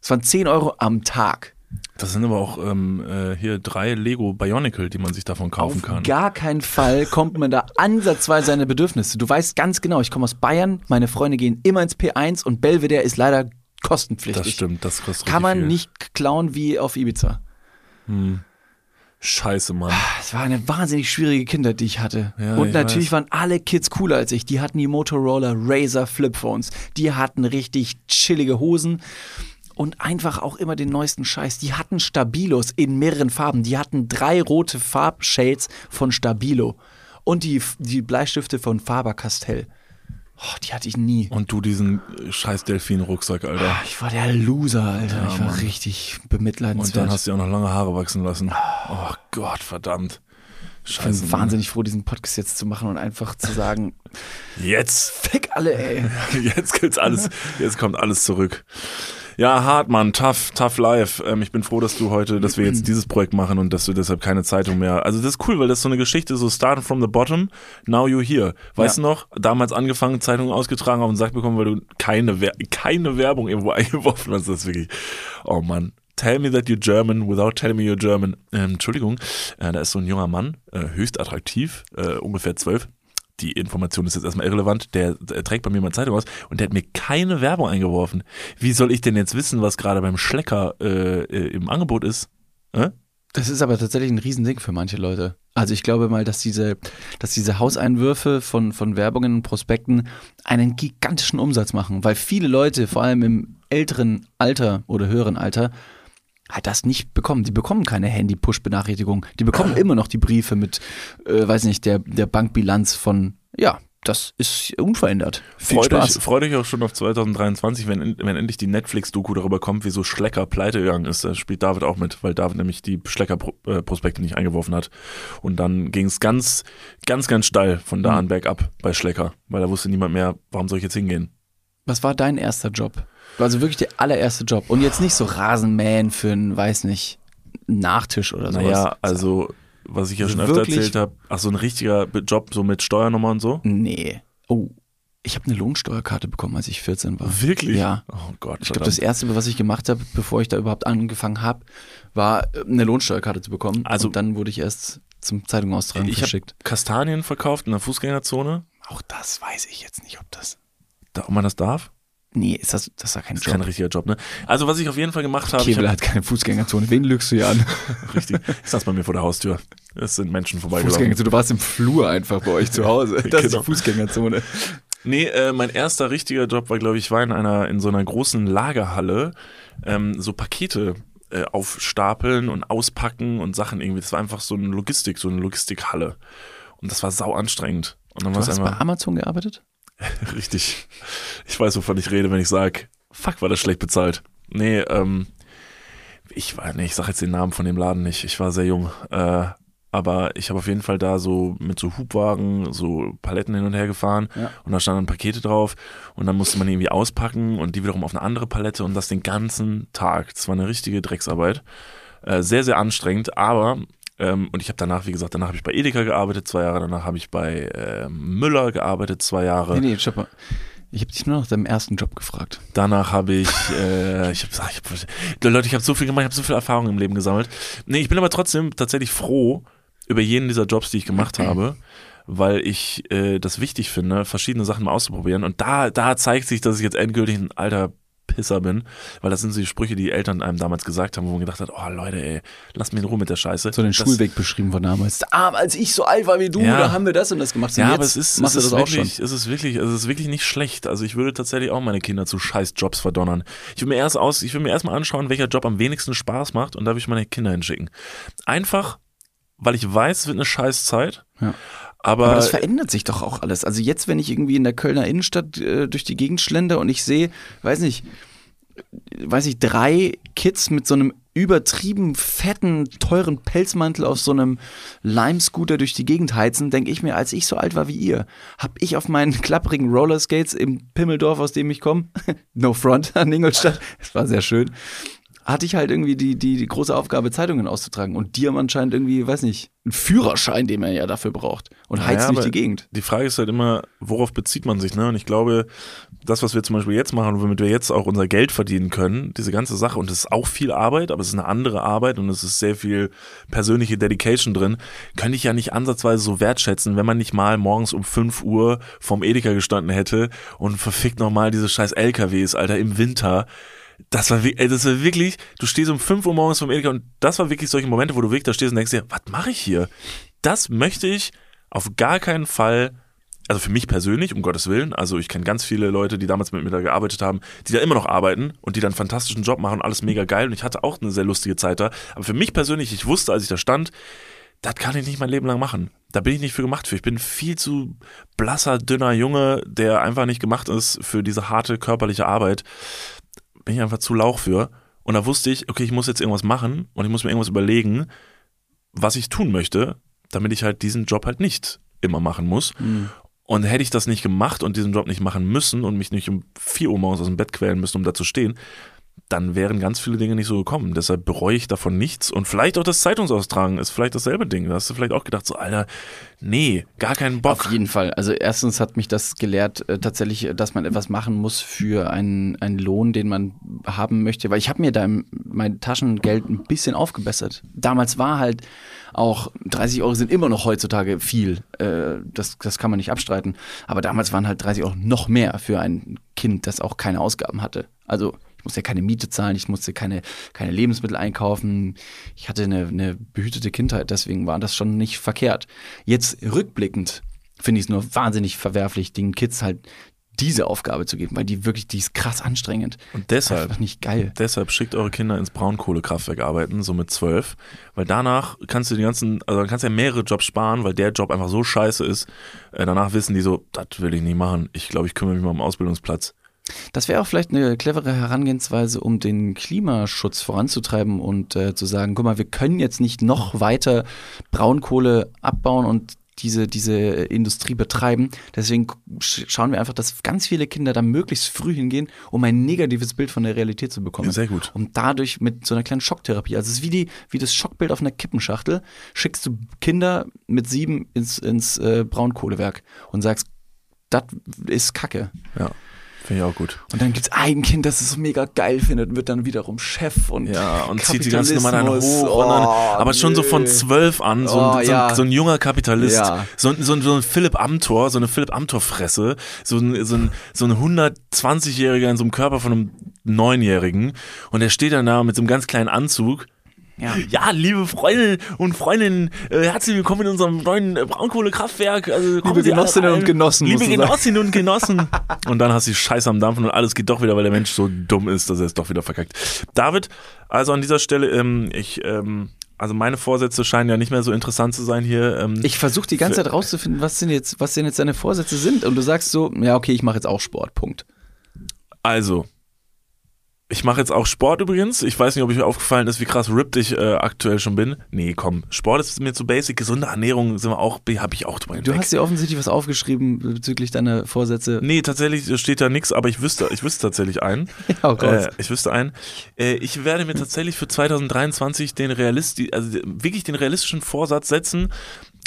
Das waren 10 Euro am Tag. Das sind aber auch ähm, äh, hier drei Lego Bionicle, die man sich davon kaufen Auf kann. gar keinen Fall kommt man da ansatzweise seine Bedürfnisse. Du weißt ganz genau, ich komme aus Bayern, meine Freunde gehen immer ins P1 und Belvedere ist leider kostenpflichtig. Das stimmt, das kostet Kann man viel. nicht klauen wie auf Ibiza. Scheiße, Mann. Es war eine wahnsinnig schwierige Kindheit, die ich hatte. Ja, und ich natürlich weiß. waren alle Kids cooler als ich. Die hatten die Motorola Razer Flipphones. Die hatten richtig chillige Hosen. Und einfach auch immer den neuesten Scheiß. Die hatten Stabilos in mehreren Farben. Die hatten drei rote Farbshades von Stabilo. Und die, die Bleistifte von Faber-Castell. Oh, die hatte ich nie. Und du diesen äh, scheiß Delfin-Rucksack, Alter. Ich war der Loser, Alter. ich war richtig bemitleidenswert. Und dann hast du ja auch noch lange Haare wachsen lassen. Oh Gott, verdammt. ich Scheiße. bin Mann. wahnsinnig froh, diesen Podcast jetzt zu machen und einfach zu sagen, Jetzt. fick alle, ey. Jetzt gibt's alles. Jetzt kommt alles zurück. Ja, hart, Mann. Tough, tough life. Ähm, ich bin froh, dass du heute, dass wir jetzt dieses Projekt machen und dass du deshalb keine Zeitung mehr. Also das ist cool, weil das ist so eine Geschichte, so starting from the bottom, now you're here. Weißt Ja. du noch? Damals angefangen, Zeitungen ausgetragen, auf den Sack bekommen, weil du keine, Wer keine Werbung irgendwo eingeworfen hast. Das ist wirklich. Oh Mann. Tell me that you're German without telling me you're German. Ähm, Entschuldigung, äh, da ist so ein junger Mann, äh, höchst attraktiv, äh, ungefähr zwölf. Die Information ist jetzt erstmal irrelevant. Der, der trägt bei mir mal Zeitung aus und der hat mir keine Werbung eingeworfen. Wie soll ich denn jetzt wissen, was gerade beim Schlecker äh, äh, im Angebot ist? Äh? Das ist aber tatsächlich ein Riesending für manche Leute. Also ich glaube mal, dass diese, dass diese Hauseinwürfe von, von Werbungen und Prospekten einen gigantischen Umsatz machen, weil viele Leute, vor allem im älteren Alter oder höheren Alter, halt das nicht bekommen. Die bekommen keine Handy-Push-Benachrichtigung. Die bekommen immer noch die Briefe mit, äh, weiß nicht, der, der Bankbilanz von, ja, das ist unverändert. Viel Freut euch, Spaß. freut euch auch schon auf 2023, wenn, wenn endlich die Netflix-Doku darüber kommt, wieso Schlecker pleite gegangen ist. Da spielt David auch mit, weil David nämlich die Schlecker-Prospekte nicht eingeworfen hat. Und dann ging es ganz, ganz, ganz steil von da Mhm. an bergab bei Schlecker, weil da wusste niemand mehr, warum soll ich jetzt hingehen. Was war dein erster Job? Also wirklich der allererste Job. Und jetzt nicht so Rasenmähen für einen, weiß nicht, Nachtisch oder sowas. Naja, also, was ich ja schon öfter wirklich- erzählt habe, ach so ein richtiger Job so mit Steuernummer und so. Nee. Oh. Ich habe eine Lohnsteuerkarte bekommen, als ich 14 war. Wirklich? Ja. Oh Gott. Ich glaube, das erste, was ich gemacht habe, bevor ich da überhaupt angefangen habe, war äh, eine Lohnsteuerkarte zu bekommen. Also- und dann wurde ich erst zum Zeitung austragen ich verschickt. Kastanien verkauft in der Fußgängerzone. Auch das weiß ich jetzt nicht, ob das. Da, ob man das darf? Nee, ist das, das ist ja kein Das ist kein Job. richtiger Job, ne? Also was ich auf jeden Fall gemacht habe, ich Kebel hab, hat keine Fußgängerzone. Wen lügst du hier an? richtig, ich saß bei mir vor der Haustür. Es sind Menschen vorbeigelaufen. Fußgängerzone. Du warst im Flur einfach bei euch zu Hause. Das ist Genau. die Fußgängerzone. Nee, äh, mein erster richtiger Job war, glaube ich, ich war in einer in so einer großen Lagerhalle ähm, so Pakete äh, aufstapeln und auspacken und Sachen irgendwie. Das war einfach so eine Logistik, so eine Logistikhalle. Und das war sau anstrengend. Und dann Du hast bei einfach Amazon gearbeitet? richtig. Ich weiß, wovon ich rede, wenn ich sage, fuck, war das schlecht bezahlt. Nee, ähm, ich war, nee, ich sag jetzt den Namen von dem Laden nicht. Ich war sehr jung. Äh, aber ich habe auf jeden Fall da so mit so Hubwagen so Paletten hin und her gefahren Ja. und da standen Pakete drauf und dann musste man die irgendwie auspacken und die wiederum auf eine andere Palette und das den ganzen Tag. Das war eine richtige Drecksarbeit. Äh, sehr, sehr anstrengend, aber ähm, und ich habe danach, wie gesagt, danach habe ich bei Edeka gearbeitet, zwei Jahre, danach habe ich bei äh, Müller gearbeitet, zwei Jahre. Nee, nee, stopp mal. Ich habe dich nur nach deinem ersten Job gefragt. Danach habe ich, äh, ich habe, ich hab, Leute, ich habe so viel gemacht, ich habe so viel Erfahrung im Leben gesammelt. Nee, ich bin aber trotzdem tatsächlich froh über jeden dieser Jobs, die ich gemacht habe, weil ich äh, das wichtig finde, verschiedene Sachen mal auszuprobieren. Und da, da zeigt sich, dass ich jetzt endgültig ein alter Pisser bin, weil das sind so die Sprüche, die Eltern einem damals gesagt haben, wo man gedacht hat, oh Leute, ey, lasst mich in Ruhe mit der Scheiße. So den Das- Schulweg beschrieben von damals. Ah, als ich so alt war wie du, Ja. da haben wir das und das gemacht. Und Ja, aber es ist, es ist wirklich, es ist wirklich, es ist wirklich nicht schlecht. Also ich würde tatsächlich auch meine Kinder zu scheiß Jobs verdonnern. Ich will mir erst aus, ich will mir erstmal anschauen, welcher Job am wenigsten Spaß macht und da will ich meine Kinder hinschicken. Einfach, weil ich weiß, es wird eine scheiß Zeit. Ja. Aber, Aber das verändert sich doch auch alles. Also jetzt, wenn ich irgendwie in der Kölner Innenstadt äh, durch die Gegend schlender und ich sehe, weiß nicht, weiß ich, drei Kids mit so einem übertrieben fetten, teuren Pelzmantel auf so einem Lime-Scooter durch die Gegend heizen, denke ich mir, als ich so alt war wie ihr, habe ich auf meinen klapprigen Rollerskates im Pimmeldorf, aus dem ich komme, no front an Ingolstadt, es war sehr schön, hatte ich halt irgendwie die, die, die große Aufgabe, Zeitungen auszutragen. Und die haben anscheinend irgendwie, weiß nicht, einen Führerschein, den man ja dafür braucht. Und heizt Naja, durch die Gegend. Die Frage ist halt immer, worauf bezieht man sich, ne? Und ich glaube, das, was wir zum Beispiel jetzt machen, womit wir jetzt auch unser Geld verdienen können, diese ganze Sache, und es ist auch viel Arbeit, aber es ist eine andere Arbeit und es ist sehr viel persönliche Dedication drin, könnte ich ja nicht ansatzweise so wertschätzen, wenn man nicht mal morgens um 5 Uhr vorm Edeka gestanden hätte und verfickt nochmal diese scheiß LKWs, Alter, im Winter. Das war, das war wirklich, du stehst um 5 Uhr morgens vom Edeka und das war wirklich solche Momente, wo du wirklich da stehst und denkst dir, was mache ich hier? Das möchte ich auf gar keinen Fall, also für mich persönlich, um Gottes Willen, also ich kenne ganz viele Leute, die damals mit mir da gearbeitet haben, die da immer noch arbeiten und die dann einen fantastischen Job machen, alles mega geil und ich hatte auch eine sehr lustige Zeit da. Aber für mich persönlich, ich wusste, als ich da stand, das kann ich nicht mein Leben lang machen. Da bin ich nicht für gemacht für. Ich bin viel zu blasser, dünner Junge, der einfach nicht gemacht ist für diese harte körperliche Arbeit. Bin ich einfach zu lauch für. Und da wusste ich, okay, ich muss jetzt irgendwas machen und ich muss mir irgendwas überlegen, was ich tun möchte, damit ich halt diesen Job halt nicht immer machen muss. Und hätte ich das nicht gemacht und diesen Job nicht machen müssen und mich nicht um 4 Uhr morgens aus dem Bett quälen müssen, um da zu stehen, dann wären ganz viele Dinge nicht so gekommen. Deshalb bereue ich davon nichts. Und vielleicht auch das Zeitungsaustragen ist vielleicht dasselbe Ding. Da hast du vielleicht auch gedacht, so, Alter, nee, gar keinen Bock. Auf jeden Fall. Also erstens hat mich das gelehrt, äh, tatsächlich, äh, dass man etwas machen muss für einen, einen Lohn, den man haben möchte. Weil ich habe mir da mein Taschengeld ein bisschen aufgebessert. Damals war halt auch 30 Euro sind immer noch heutzutage viel. Äh, das, das kann man nicht abstreiten. Aber damals waren halt 30 Euro noch mehr für ein Kind, das auch keine Ausgaben hatte. Also musste ja keine Miete zahlen, ich musste keine, keine Lebensmittel einkaufen. Ich hatte eine, eine behütete Kindheit, deswegen war das schon nicht verkehrt. Jetzt rückblickend finde ich es nur wahnsinnig verwerflich, den Kids halt diese Aufgabe zu geben, weil die wirklich, die ist krass anstrengend. Und deshalb, Einfach nicht geil. deshalb schickt eure Kinder ins Braunkohlekraftwerk arbeiten, so mit zwölf, weil danach kannst du die ganzen, also dann kannst du ja mehrere Jobs sparen, weil der Job einfach so scheiße ist. Äh, danach wissen die so, das will ich nicht machen. Ich glaube, ich kümmere mich mal um Ausbildungsplatz. Das wäre auch vielleicht eine clevere Herangehensweise, um den Klimaschutz voranzutreiben und äh, zu sagen, guck mal, wir können jetzt nicht noch weiter Braunkohle abbauen und diese, diese Industrie betreiben. Deswegen sch- schauen wir einfach, dass ganz viele Kinder da möglichst früh hingehen, um ein negatives Bild von der Realität zu bekommen. Sehr gut. Um dadurch mit so einer kleinen Schocktherapie, also es ist wie, die, wie das Schockbild auf einer Kippenschachtel, schickst du Kinder mit sieben ins, ins äh, Braunkohlewerk und sagst, das ist Kacke. Ja. Finde ich auch gut. Und dann gibt's ein Kind, das es so mega geil findet und wird dann wiederum Chef und Ja, und zieht die ganze Nummer dann hoch. Und dann, Oh, aber schon so von zwölf an, so, Oh, ein, so, ja. ein, so ein junger Kapitalist, Ja. so, ein- so, ein- so ein Philipp Amthor, so eine Philipp Amthor-Fresse, so ein, so ein, so ein 120-Jähriger in so einem Körper von einem Neunjährigen und der steht dann da mit so einem ganz kleinen Anzug. Ja. Ja, liebe Freunde und Freundinnen, äh, herzlich willkommen in unserem neuen äh, Braunkohlekraftwerk. Also, Liebe Genossinnen und Genossen, Liebe. Genossinnen und Genossen. und dann hast du die Scheiße am Dampfen und alles geht doch wieder, weil der Mensch so dumm ist, dass er es doch wieder verkackt. David, also an dieser Stelle, ähm, ich, ähm, also meine Vorsätze scheinen ja nicht mehr so interessant zu sein hier. Ähm, Ich versuche die ganze Zeit rauszufinden, was denn jetzt, was denn jetzt deine Vorsätze sind. Und du sagst so, ja, okay, ich mache jetzt auch Sport. Punkt. Also, ich mache jetzt auch Sport übrigens. Ich weiß nicht, ob euch aufgefallen ist, wie krass ripped ich äh, aktuell schon bin. Nee, komm, Sport ist mir zu basic. Gesunde Ernährung sind wir auch, habe ich auch drüber Du hast dir offensichtlich was aufgeschrieben bezüglich deiner Vorsätze. Nee, tatsächlich steht da nichts, aber ich wüsste, ich wüsste tatsächlich einen. Oh Gott. Äh, ich wüsste einen. Äh, ich werde mir tatsächlich für 2023 den Realisti also wirklich den realistischen Vorsatz setzen,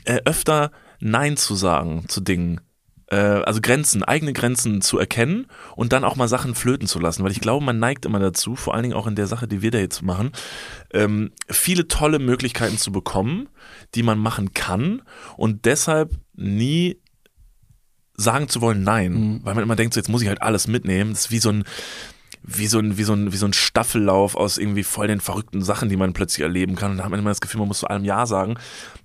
äh, öfter Nein zu sagen zu Dingen. Äh, also Grenzen, eigene Grenzen zu erkennen und dann auch mal Sachen flöten zu lassen, weil ich glaube, man neigt immer dazu, vor allen Dingen auch in der Sache, die wir da jetzt machen, ähm, viele tolle Möglichkeiten zu bekommen, die man machen kann und deshalb nie sagen zu wollen Nein, Mhm. weil man immer denkt, so, jetzt muss ich halt alles mitnehmen. Das ist wie so ein wie so ein wie so ein wie so ein Staffellauf aus irgendwie voll den verrückten Sachen, die man plötzlich erleben kann. Und da hat man immer das Gefühl, man muss zu allem Ja sagen.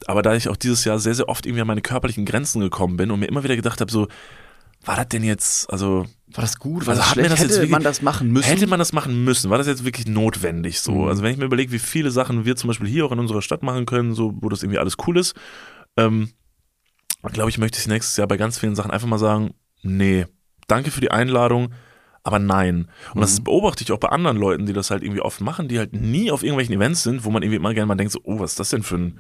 Aber da ich auch dieses Jahr sehr sehr oft irgendwie an meine körperlichen Grenzen gekommen bin und mir immer wieder gedacht habe, so war das denn jetzt also War das gut? War Also das schlecht? das jetzt Hätte wirklich- man das machen müssen? Hätte man das machen müssen? War das jetzt wirklich notwendig so? Mhm. Also wenn ich mir überlege, wie viele Sachen wir zum Beispiel hier auch in unserer Stadt machen können, so wo das irgendwie alles cool ist, ähm, glaube ich, möchte ich nächstes Jahr bei ganz vielen Sachen einfach mal sagen, nee, danke für die Einladung, aber nein. Und das Mhm. beobachte ich auch bei anderen Leuten, die das halt irgendwie oft machen, die halt nie auf irgendwelchen Events sind, wo man irgendwie immer gerne mal denkt, so, oh, was ist das denn für ein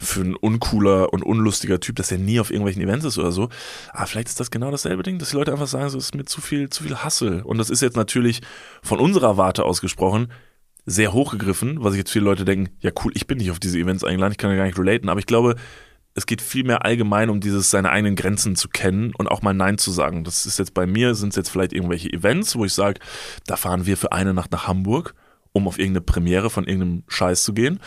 für ein uncooler und unlustiger Typ, dass er nie auf irgendwelchen Events ist oder so. Aber vielleicht ist das genau dasselbe Ding, dass die Leute einfach sagen, so, es ist mir zu viel, zu viel Hassel. Und das ist jetzt natürlich von unserer Warte ausgesprochen sehr hochgegriffen, was sich jetzt viele Leute denken, ja cool, ich bin nicht auf diese Events eingeladen, ich kann ja gar nicht relaten, aber ich glaube, es geht viel mehr allgemein um dieses, seine eigenen Grenzen zu kennen und auch mal Nein zu sagen. Das ist jetzt bei mir, sind es jetzt vielleicht irgendwelche Events, wo ich sage, da fahren wir für eine Nacht nach Hamburg, um auf irgendeine Premiere von irgendeinem Scheiß zu gehen.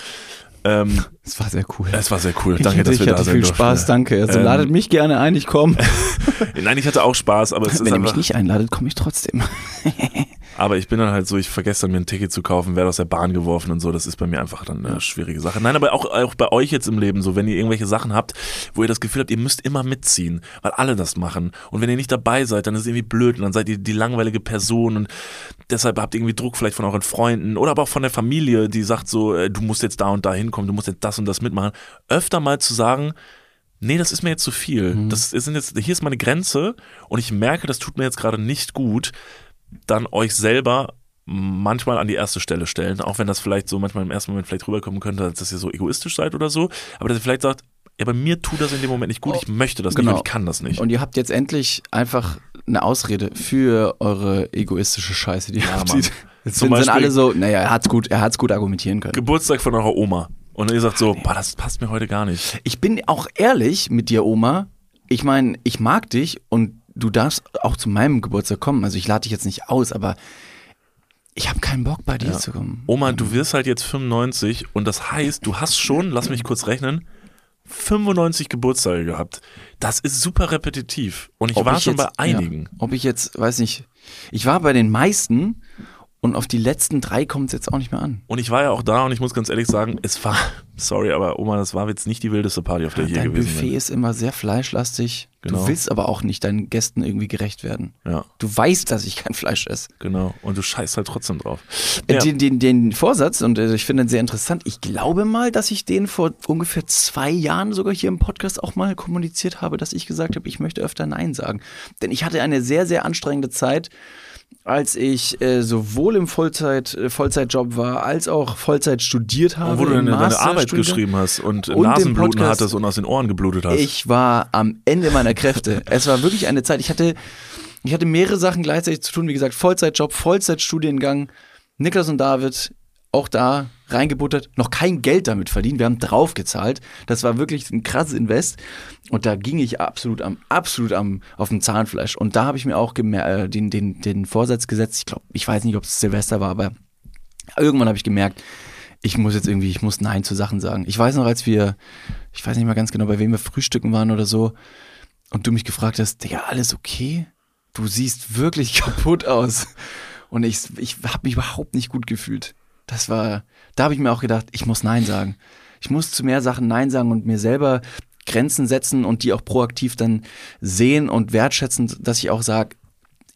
Ähm, Das war sehr cool. es war sehr cool. Ich Danke, hatte, dass wir ich da hatte sein viel durften. Spaß, danke. Also Ähm, ladet mich gerne ein, ich komme. Nein, ich hatte auch Spaß, aber es ist Wenn ihr mich nicht einladet, komme ich trotzdem. aber ich bin dann halt so, ich vergesse dann mir ein Ticket zu kaufen, werde aus der Bahn geworfen und so, das ist bei mir einfach dann eine schwierige Sache. Nein, aber auch, auch bei euch jetzt im Leben so, wenn ihr irgendwelche Sachen habt, wo ihr das Gefühl habt, ihr müsst immer mitziehen, weil alle das machen. Und wenn ihr nicht dabei seid, dann ist es irgendwie blöd und dann seid ihr die langweilige Person und deshalb habt ihr irgendwie Druck vielleicht von euren Freunden oder aber auch von der Familie, die sagt so, äh, du musst jetzt da und da hinkommen, du musst jetzt das und das mitmachen. Öfter mal zu sagen, nee, das ist mir jetzt zu viel. Mhm. Das sind jetzt, hier ist meine Grenze und ich merke, das tut mir jetzt gerade nicht gut, dann euch selber manchmal an die erste Stelle stellen, auch wenn das vielleicht so manchmal im ersten Moment vielleicht rüberkommen könnte, dass ihr so egoistisch seid oder so, aber dass ihr vielleicht sagt, ja, bei mir tut das in dem Moment nicht gut, ich möchte das Genau. nicht und ich kann das nicht. Und ihr habt jetzt endlich einfach eine Ausrede für eure egoistische Scheiße, die ihr Ja, habt. Mann. Jetzt sind, sind alle so, naja, er hat's gut, er hat's gut argumentieren können. Geburtstag von eurer Oma und ihr sagt so, boah, das passt mir heute gar nicht. Ich bin auch ehrlich mit dir, Oma. Ich meine, ich mag dich und du darfst auch zu meinem Geburtstag kommen. Also ich lade dich jetzt nicht aus, aber ich habe keinen Bock bei dir Ja. zu kommen. Oma, du wirst halt jetzt 95 und das heißt, du hast schon, lass mich kurz rechnen, 95 Geburtstage gehabt. Das ist super repetitiv. Und ich Ob war ich schon jetzt- bei einigen. Ja, ob ich jetzt, weiß nicht, ich war bei den meisten und auf die letzten drei kommt es jetzt auch nicht mehr an. Und ich war ja auch da und ich muss ganz ehrlich sagen, es war, sorry, aber Oma, das war jetzt nicht die wildeste Party, auf der ich je Dein gewesen Buffet ist immer sehr fleischlastig. Genau. Du willst aber auch nicht deinen Gästen irgendwie gerecht werden. bin. Ja, Du weißt, dass ich kein Fleisch esse. genau. Und du scheißt halt trotzdem drauf. Äh, Ja. Den, den, den Vorsatz, und äh, ich finde ihn sehr interessant, ich glaube mal, dass ich den vor ungefähr zwei Jahren sogar hier im Podcast auch mal kommuniziert habe, dass ich gesagt habe, ich möchte öfter Nein sagen. Denn ich hatte eine sehr, sehr anstrengende Zeit, als ich äh, sowohl im Vollzeit, äh, Vollzeitjob war, als auch Vollzeit studiert habe. Und wo du deine, deine Arbeit geschrieben hast und, Und Nasenbluten hattest und aus den Ohren geblutet hast. Ich war am Ende meiner Kräfte. es war wirklich eine Zeit. Ich hatte, ich hatte mehrere Sachen gleichzeitig zu tun. Wie gesagt, Vollzeitjob, Vollzeitstudiengang. Niklas und David, auch da reingebuttert, noch kein Geld damit verdient. Wir haben draufgezahlt. Das war wirklich ein krasses Invest. Und da ging ich absolut am, absolut am, auf dem Zahnfleisch. Und da habe ich mir auch äh, den, den, den Vorsatz gesetzt. Ich glaube, ich weiß nicht, ob es Silvester war, aber irgendwann habe ich gemerkt, ich muss jetzt irgendwie, ich muss Nein zu Sachen sagen. Ich weiß noch, als wir, ich weiß nicht mal ganz genau, bei wem wir frühstücken waren oder so, und du mich gefragt hast, Digga, alles okay? Du siehst wirklich kaputt aus. Und ich, ich habe mich überhaupt nicht gut gefühlt. Das war, da habe ich mir auch gedacht, ich muss Nein sagen. Ich muss zu mehr Sachen Nein sagen und mir selber Grenzen setzen und die auch proaktiv dann sehen und wertschätzen, dass ich auch sage,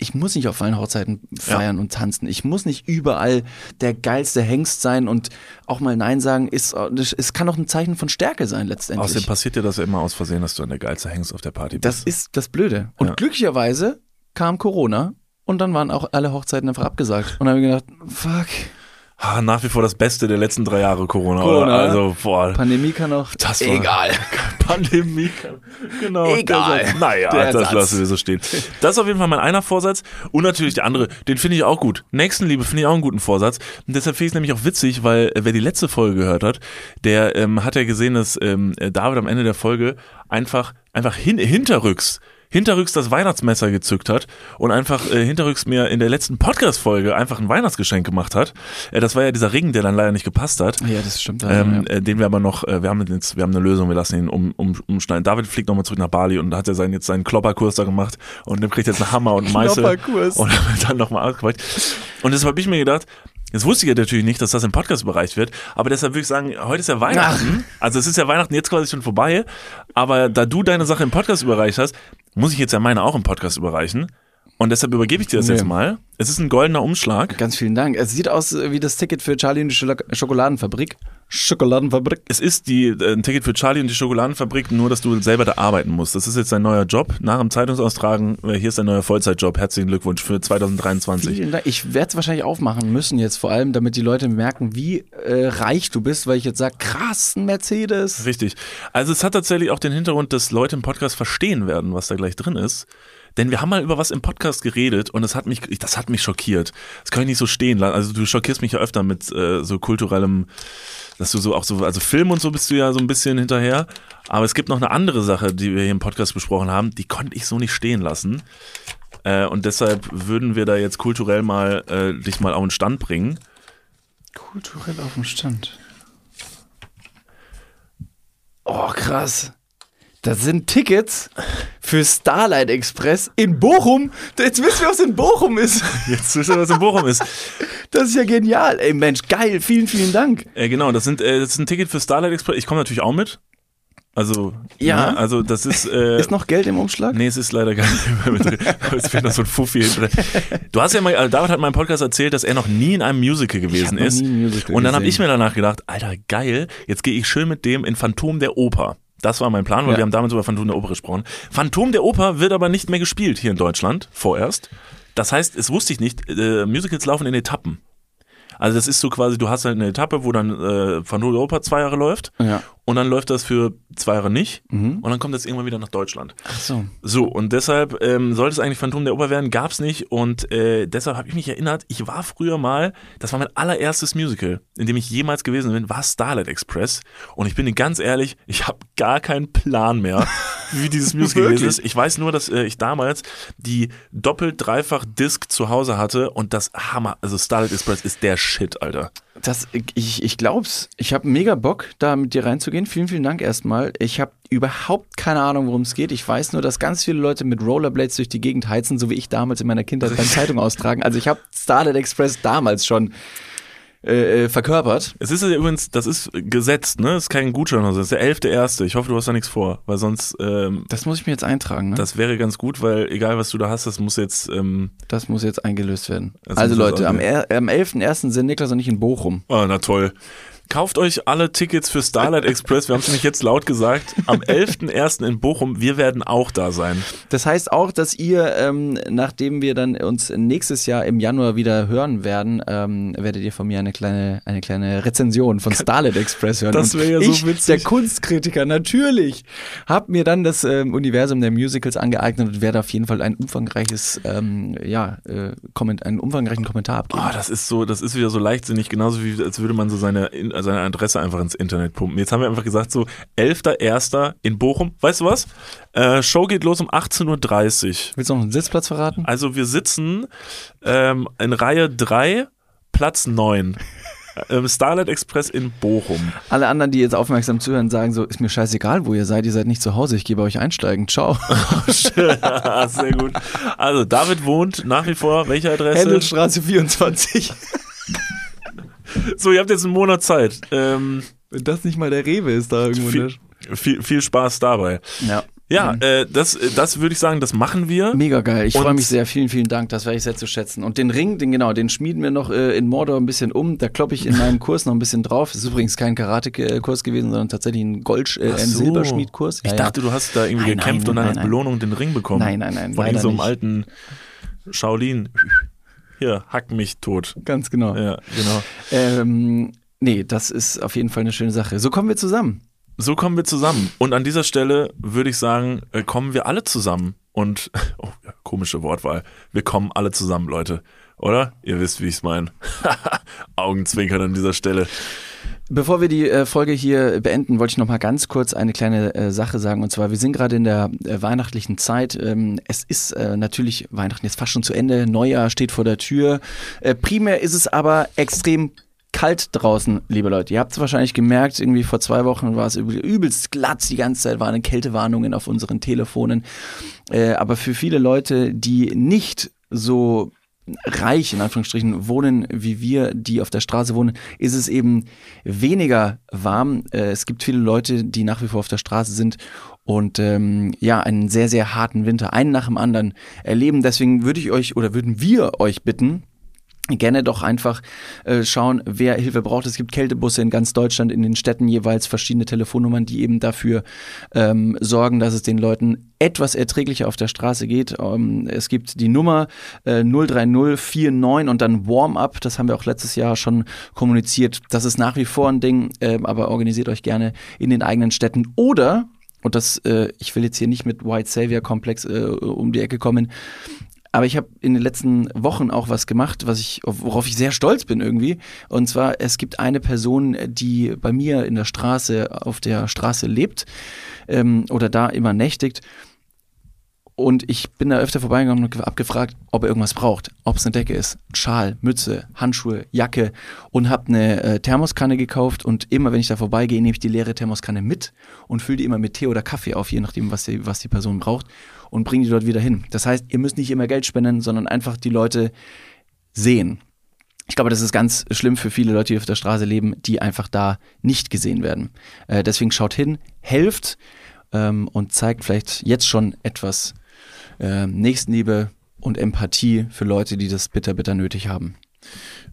ich muss nicht auf allen Hochzeiten feiern ja. und tanzen. Ich muss nicht überall der geilste Hengst sein und auch mal Nein sagen, ist, es kann auch ein Zeichen von Stärke sein letztendlich. Außerdem passiert dir das ja immer aus Versehen, dass du an der geilste Hengst auf der Party bist. Das ist das Blöde. Und ja. glücklicherweise kam Corona und dann waren auch alle Hochzeiten einfach abgesagt. Und dann habe ich gedacht, fuck. Nach wie vor das Beste der letzten drei Jahre Corona. Corona. Also, boah. Pandemie kann auch. Das war, egal. Pandemie kann. Genau. Egal. Das, naja, der das Satz. lassen wir so stehen. Das ist auf jeden Fall mein einer Vorsatz. Und natürlich der andere, den finde ich auch gut. Nächstenliebe finde ich auch einen guten Vorsatz. Und deshalb finde ich es nämlich auch witzig, weil äh, wer die letzte Folge gehört hat, der ähm, hat ja gesehen, dass ähm, David am Ende der Folge einfach, einfach hin, hinterrücks hinterrücks das Weihnachtsmesser gezückt hat und einfach äh, hinterrücks mir in der letzten Podcast-Folge einfach ein Weihnachtsgeschenk gemacht hat. Äh, das war ja dieser Ring, der dann leider nicht gepasst hat. Ja, das stimmt. Ähm, ja. äh, den wir aber noch, äh, wir haben jetzt, wir haben eine Lösung, wir lassen ihn um, um, umschneiden. David fliegt nochmal zurück nach Bali und hat ja seinen, jetzt seinen Klopperkurs da gemacht und dem kriegt jetzt einen Hammer und einen Meißel. Klopperkurs. Und dann nochmal ausgeweicht. Und deshalb habe ich mir gedacht, Jetzt wusste ich ja natürlich nicht, dass das im Podcast überreicht wird, aber deshalb würde ich sagen, heute ist ja Weihnachten. Ach. Also es ist ja Weihnachten jetzt quasi schon vorbei, aber da du deine Sache im Podcast überreicht hast, muss ich jetzt ja meine auch im Podcast überreichen. Und deshalb übergebe ich dir das nee. jetzt mal. Es ist ein goldener Umschlag. Ganz vielen Dank. Es sieht aus wie das Ticket für Charlie und die Schokoladenfabrik. Schokoladenfabrik. Es ist die, äh, ein Ticket für Charlie und die Schokoladenfabrik, nur dass du selber da arbeiten musst. Das ist jetzt dein neuer Job. Nach dem Zeitungsaustragen, äh, hier ist dein neuer Vollzeitjob. Herzlichen Glückwunsch für 2023. Vielen Dank. Ich werde es wahrscheinlich aufmachen müssen jetzt, vor allem, damit die Leute merken, wie äh, reich du bist, weil ich jetzt sage, krass, ein Mercedes. Richtig. Also es hat tatsächlich auch den Hintergrund, dass Leute im Podcast verstehen werden, was da gleich drin ist. Denn wir haben mal über was im Podcast geredet und das hat mich, das hat mich schockiert. Das kann ich nicht so stehen lassen. Also du schockierst mich ja öfter mit äh, so kulturellem, dass du so auch so, also Film und so bist du ja so ein bisschen hinterher. Aber es gibt noch eine andere Sache, die wir hier im Podcast besprochen haben, die konnte ich so nicht stehen lassen. Äh, und deshalb würden wir da jetzt kulturell mal äh, dich mal auf den Stand bringen. Kulturell auf den Stand. Oh, krass. Das sind Tickets für Starlight Express in Bochum. Jetzt wissen wir, was in Bochum ist. Jetzt wissen wir, was in Bochum ist. Das ist ja genial. Ey, Mensch, geil. Vielen, vielen Dank. Äh, genau, das, sind, äh, das ist ein Ticket für Starlight Express. Ich komme natürlich auch mit. Also, ja. Ne, also das ist. Äh, ist noch Geld im Umschlag? Nee, es ist leider gar nicht mehr mit drin. es fehlt noch so ein Fuffi Du hast ja mal, also David hat in meinem Podcast erzählt, dass er noch nie in einem Musical gewesen ist. Musical und dann habe ich mir danach gedacht, Alter, geil, jetzt gehe ich schön mit dem in Phantom der Oper. Das war mein Plan, weil ja. wir haben damals über Phantom der Oper gesprochen. Phantom der Oper wird aber nicht mehr gespielt hier in Deutschland, vorerst. Das heißt, es wusste ich nicht, äh, Musicals laufen in Etappen. Also das ist so quasi, du hast halt eine Etappe, wo dann äh, Phantom der Oper zwei Jahre läuft ja. Und dann läuft das für zwei Jahre nicht mhm. und dann kommt das irgendwann wieder nach Deutschland. Ach so. So, und deshalb ähm, sollte es eigentlich Phantom der Oper werden, gab es nicht und äh, deshalb habe ich mich erinnert, ich war früher mal, das war mein allererstes Musical, in dem ich jemals gewesen bin, war Starlight Express und ich bin dir ganz ehrlich, ich habe gar keinen Plan mehr, wie dieses Musical gewesen ist. Ich weiß nur, dass äh, ich damals die doppelt dreifach Disc zu Hause hatte und das Hammer, also Starlight Express ist der Shit, Alter. Das, ich, ich glaub's. Ich habe mega Bock, da mit dir reinzugehen. Vielen, vielen Dank erstmal. Ich habe überhaupt keine Ahnung, worum es geht. Ich weiß nur, dass ganz viele Leute mit Rollerblades durch die Gegend heizen, so wie ich damals in meiner Kindheit beim Zeitung austragen. Also ich habe Starlight Express damals schon äh, äh, verkörpert. Es ist ja übrigens, das ist gesetzt, ne? Das ist kein Gutschein, also das ist der elfte erste. Ich hoffe, du hast da nichts vor, weil sonst. Ähm, das muss ich mir jetzt eintragen, ne? Das wäre ganz gut, weil egal was du da hast, das muss jetzt. Ähm, das muss jetzt eingelöst werden. Also Leute, am, am 11.01. sind Niklas und ich in Bochum. Oh, na toll. Kauft euch alle Tickets für Starlight Express. Wir haben es nämlich jetzt laut gesagt. Am 11.01. in Bochum. Wir werden auch da sein. Das heißt auch, dass ihr, ähm, nachdem wir dann uns nächstes Jahr im Januar wieder hören werden, ähm, werdet ihr von mir eine kleine, eine kleine Rezension von Starlight Express hören. Das wäre ja so ich, witzig. Der Kunstkritiker, natürlich, habe mir dann das ähm, Universum der Musicals angeeignet und werde auf jeden Fall ein umfangreiches, ähm, ja, äh, einen umfangreichen Kommentar abgeben. Ah, das ist so, das ist wieder so leichtsinnig, genauso wie als würde man so seine, in- seine Adresse einfach ins Internet pumpen. Jetzt haben wir einfach gesagt, so 11.01. in Bochum. Weißt du was? Äh, Show geht los um 18.30 Uhr. Willst du noch einen Sitzplatz verraten? Also wir sitzen ähm, in Reihe 3, Platz 9. Ähm, Starlight Express in Bochum. Alle anderen, die jetzt aufmerksam zuhören, sagen so, ist mir scheißegal, wo ihr seid, ihr seid nicht zu Hause, ich gehe bei euch einsteigen. Ciao. Sehr gut. Also David wohnt nach wie vor, welche Adresse? Händelstraße 24. So, ihr habt jetzt einen Monat Zeit. Ähm, Wenn das nicht mal der Rewe ist da irgendwo. viel, viel, viel Spaß dabei. Ja. Ja, äh, das, das würde ich sagen, das machen wir. Mega geil. Ich freue mich sehr. Vielen, vielen Dank. Das werde ich sehr zu schätzen. Und den Ring, den genau, den schmieden wir noch äh, in Mordor ein bisschen um. Da kloppe ich in meinem Kurs noch ein bisschen drauf. Das ist übrigens kein Karate-Kurs gewesen, sondern tatsächlich ein Gold, äh, ein so. Silberschmiedkurs. Ich Ja, dachte, du hast da irgendwie Nein, gekämpft nein, und dann nein, als nein. Belohnung den Ring bekommen. Nein, nein, nein, Von so einem alten Shaolin. Hier, hack mich tot. Ganz genau. Ja, genau. Ähm, nee, das ist auf jeden Fall eine schöne Sache. So kommen wir zusammen. So kommen wir zusammen. Und an dieser Stelle würde ich sagen, äh, kommen wir alle zusammen. Und, oh, komische Wortwahl. Wir kommen alle zusammen, Leute. Oder? Ihr wisst, wie ich es meine. Augenzwinkern an dieser Stelle. Bevor wir die äh, Folge hier beenden, wollte ich noch mal ganz kurz eine kleine äh, Sache sagen. Und zwar, wir sind gerade in der äh, weihnachtlichen Zeit. Ähm, es ist natürlich Weihnachten jetzt fast schon zu Ende. Neujahr steht vor der Tür. Primär ist es aber extrem kalt draußen, liebe Leute. Ihr habt es wahrscheinlich gemerkt, irgendwie vor zwei Wochen war es übel, übelst glatt. Die ganze Zeit waren Kältewarnungen auf unseren Telefonen. Aber für viele Leute, die nicht so reich in Anführungsstrichen wohnen wie wir, die auf der Straße wohnen, ist es eben weniger warm. Äh, es gibt viele Leute, die nach wie vor auf der Straße sind und ähm, ja, einen sehr, sehr harten Winter, einen nach dem anderen erleben. Deswegen würde ich euch oder würden wir euch bitten, gerne doch einfach äh, schauen, wer Hilfe braucht. Es gibt Kältebusse in ganz Deutschland, in den Städten jeweils verschiedene Telefonnummern, die eben dafür ähm, sorgen, dass es den Leuten etwas erträglicher auf der Straße geht. Ähm, es gibt die Nummer äh, 03049 und dann Warm-up, das haben wir auch letztes Jahr schon kommuniziert. Das ist nach wie vor ein Ding, äh, aber organisiert euch gerne in den eigenen Städten oder und das, äh, ich will jetzt hier nicht mit White Savior Komplex äh, um die Ecke kommen, aber ich habe in den letzten Wochen auch was gemacht, was ich, worauf ich sehr stolz bin irgendwie. Und zwar, es gibt eine Person, die bei mir in der Straße, auf der Straße lebt ähm, oder da immer nächtigt. Und ich bin da öfter vorbeigegangen und abgefragt, ob er irgendwas braucht. Ob es eine Decke ist, Schal, Mütze, Handschuhe, Jacke. Und habe eine äh, Thermoskanne gekauft. Und immer, wenn ich da vorbeigehe, nehme ich die leere Thermoskanne mit und fülle die immer mit Tee oder Kaffee auf, je nachdem, was die, was die Person braucht. Und bringe die dort wieder hin. Das heißt, ihr müsst nicht immer Geld spenden, sondern einfach die Leute sehen. Ich glaube, das ist ganz schlimm für viele Leute, die auf der Straße leben, die einfach da nicht gesehen werden. Äh, deswegen schaut hin, helft ähm, und zeigt vielleicht jetzt schon etwas äh, Nächstenliebe und Empathie für Leute, die das bitter, bitter nötig haben.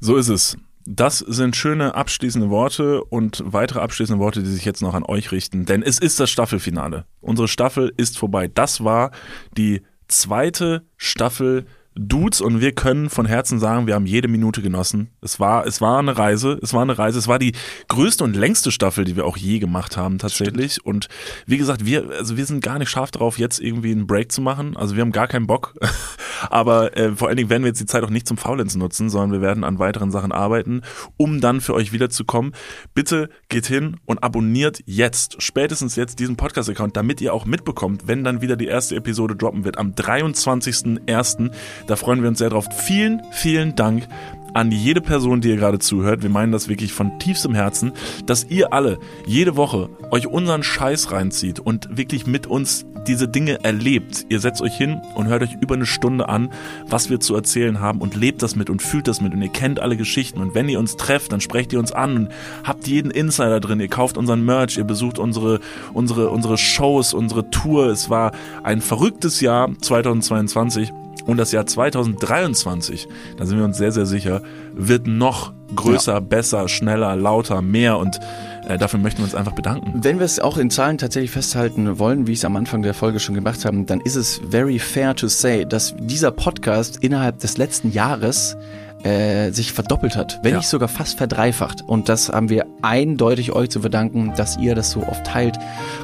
So ist es. Das sind schöne abschließende Worte und weitere abschließende Worte, die sich jetzt noch an euch richten, denn es ist das Staffelfinale. Unsere Staffel ist vorbei. Das war die zweite Staffel Dudes und wir können von Herzen sagen, wir haben jede Minute genossen. Es war, es war eine Reise, es war eine Reise, es war die größte und längste Staffel, die wir auch je gemacht haben tatsächlich. Und wie gesagt, wir, also wir sind gar nicht scharf darauf, jetzt irgendwie einen Break zu machen. Also wir haben gar keinen Bock. Aber äh, vor allen Dingen werden wir jetzt die Zeit auch nicht zum Faulenzen nutzen, sondern wir werden an weiteren Sachen arbeiten, um dann für euch wiederzukommen. Bitte geht hin und abonniert jetzt, spätestens jetzt diesen Podcast-Account, damit ihr auch mitbekommt, wenn dann wieder die erste Episode droppen wird am 23.01. Da freuen wir uns sehr drauf. Vielen, vielen Dank an jede Person, die ihr gerade zuhört. Wir meinen das wirklich von tiefstem Herzen, dass ihr alle jede Woche euch unseren Scheiß reinzieht und wirklich mit uns diese Dinge erlebt. Ihr setzt euch hin und hört euch über eine Stunde an, was wir zu erzählen haben und lebt das mit und fühlt das mit und ihr kennt alle Geschichten und wenn ihr uns trefft, dann sprecht ihr uns an und habt jeden Insider drin. Ihr kauft unseren Merch, ihr besucht unsere unsere unsere Shows, unsere Tour. Es war ein verrücktes Jahr 2022. Und das Jahr 2023, da sind wir uns sehr, sehr sicher, wird noch größer, besser, schneller, lauter, mehr und äh, dafür möchten wir uns einfach bedanken. Wenn wir es auch in Zahlen tatsächlich festhalten wollen, wie ich es am Anfang der Folge schon gemacht habe, dann ist es very fair to say, dass dieser Podcast innerhalb des letzten Jahres äh, sich verdoppelt hat, wenn Ja. nicht sogar fast verdreifacht. Und das haben wir eindeutig euch zu verdanken, dass ihr das so oft teilt,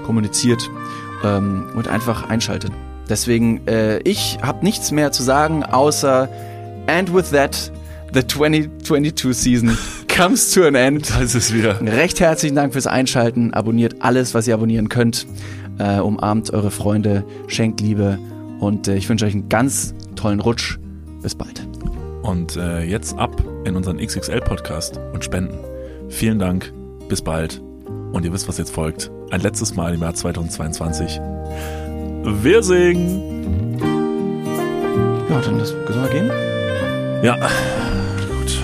kommuniziert ähm, und einfach einschaltet. Deswegen, äh, ich habe nichts mehr zu sagen, außer and with that, the 2022 season comes to an end. Da ist es wieder. Recht herzlichen Dank fürs Einschalten. Abonniert alles, was ihr abonnieren könnt. Äh, umarmt eure Freunde, schenkt Liebe und äh, ich wünsche euch einen ganz tollen Rutsch. Bis bald. Und äh, jetzt ab in unseren XXL-Podcast und spenden. Vielen Dank, bis bald. Und ihr wisst, was jetzt folgt. Ein letztes Mal im Jahr 2022. Wir singen! Ja, dann das, sollen wir gehen? Ja, gut.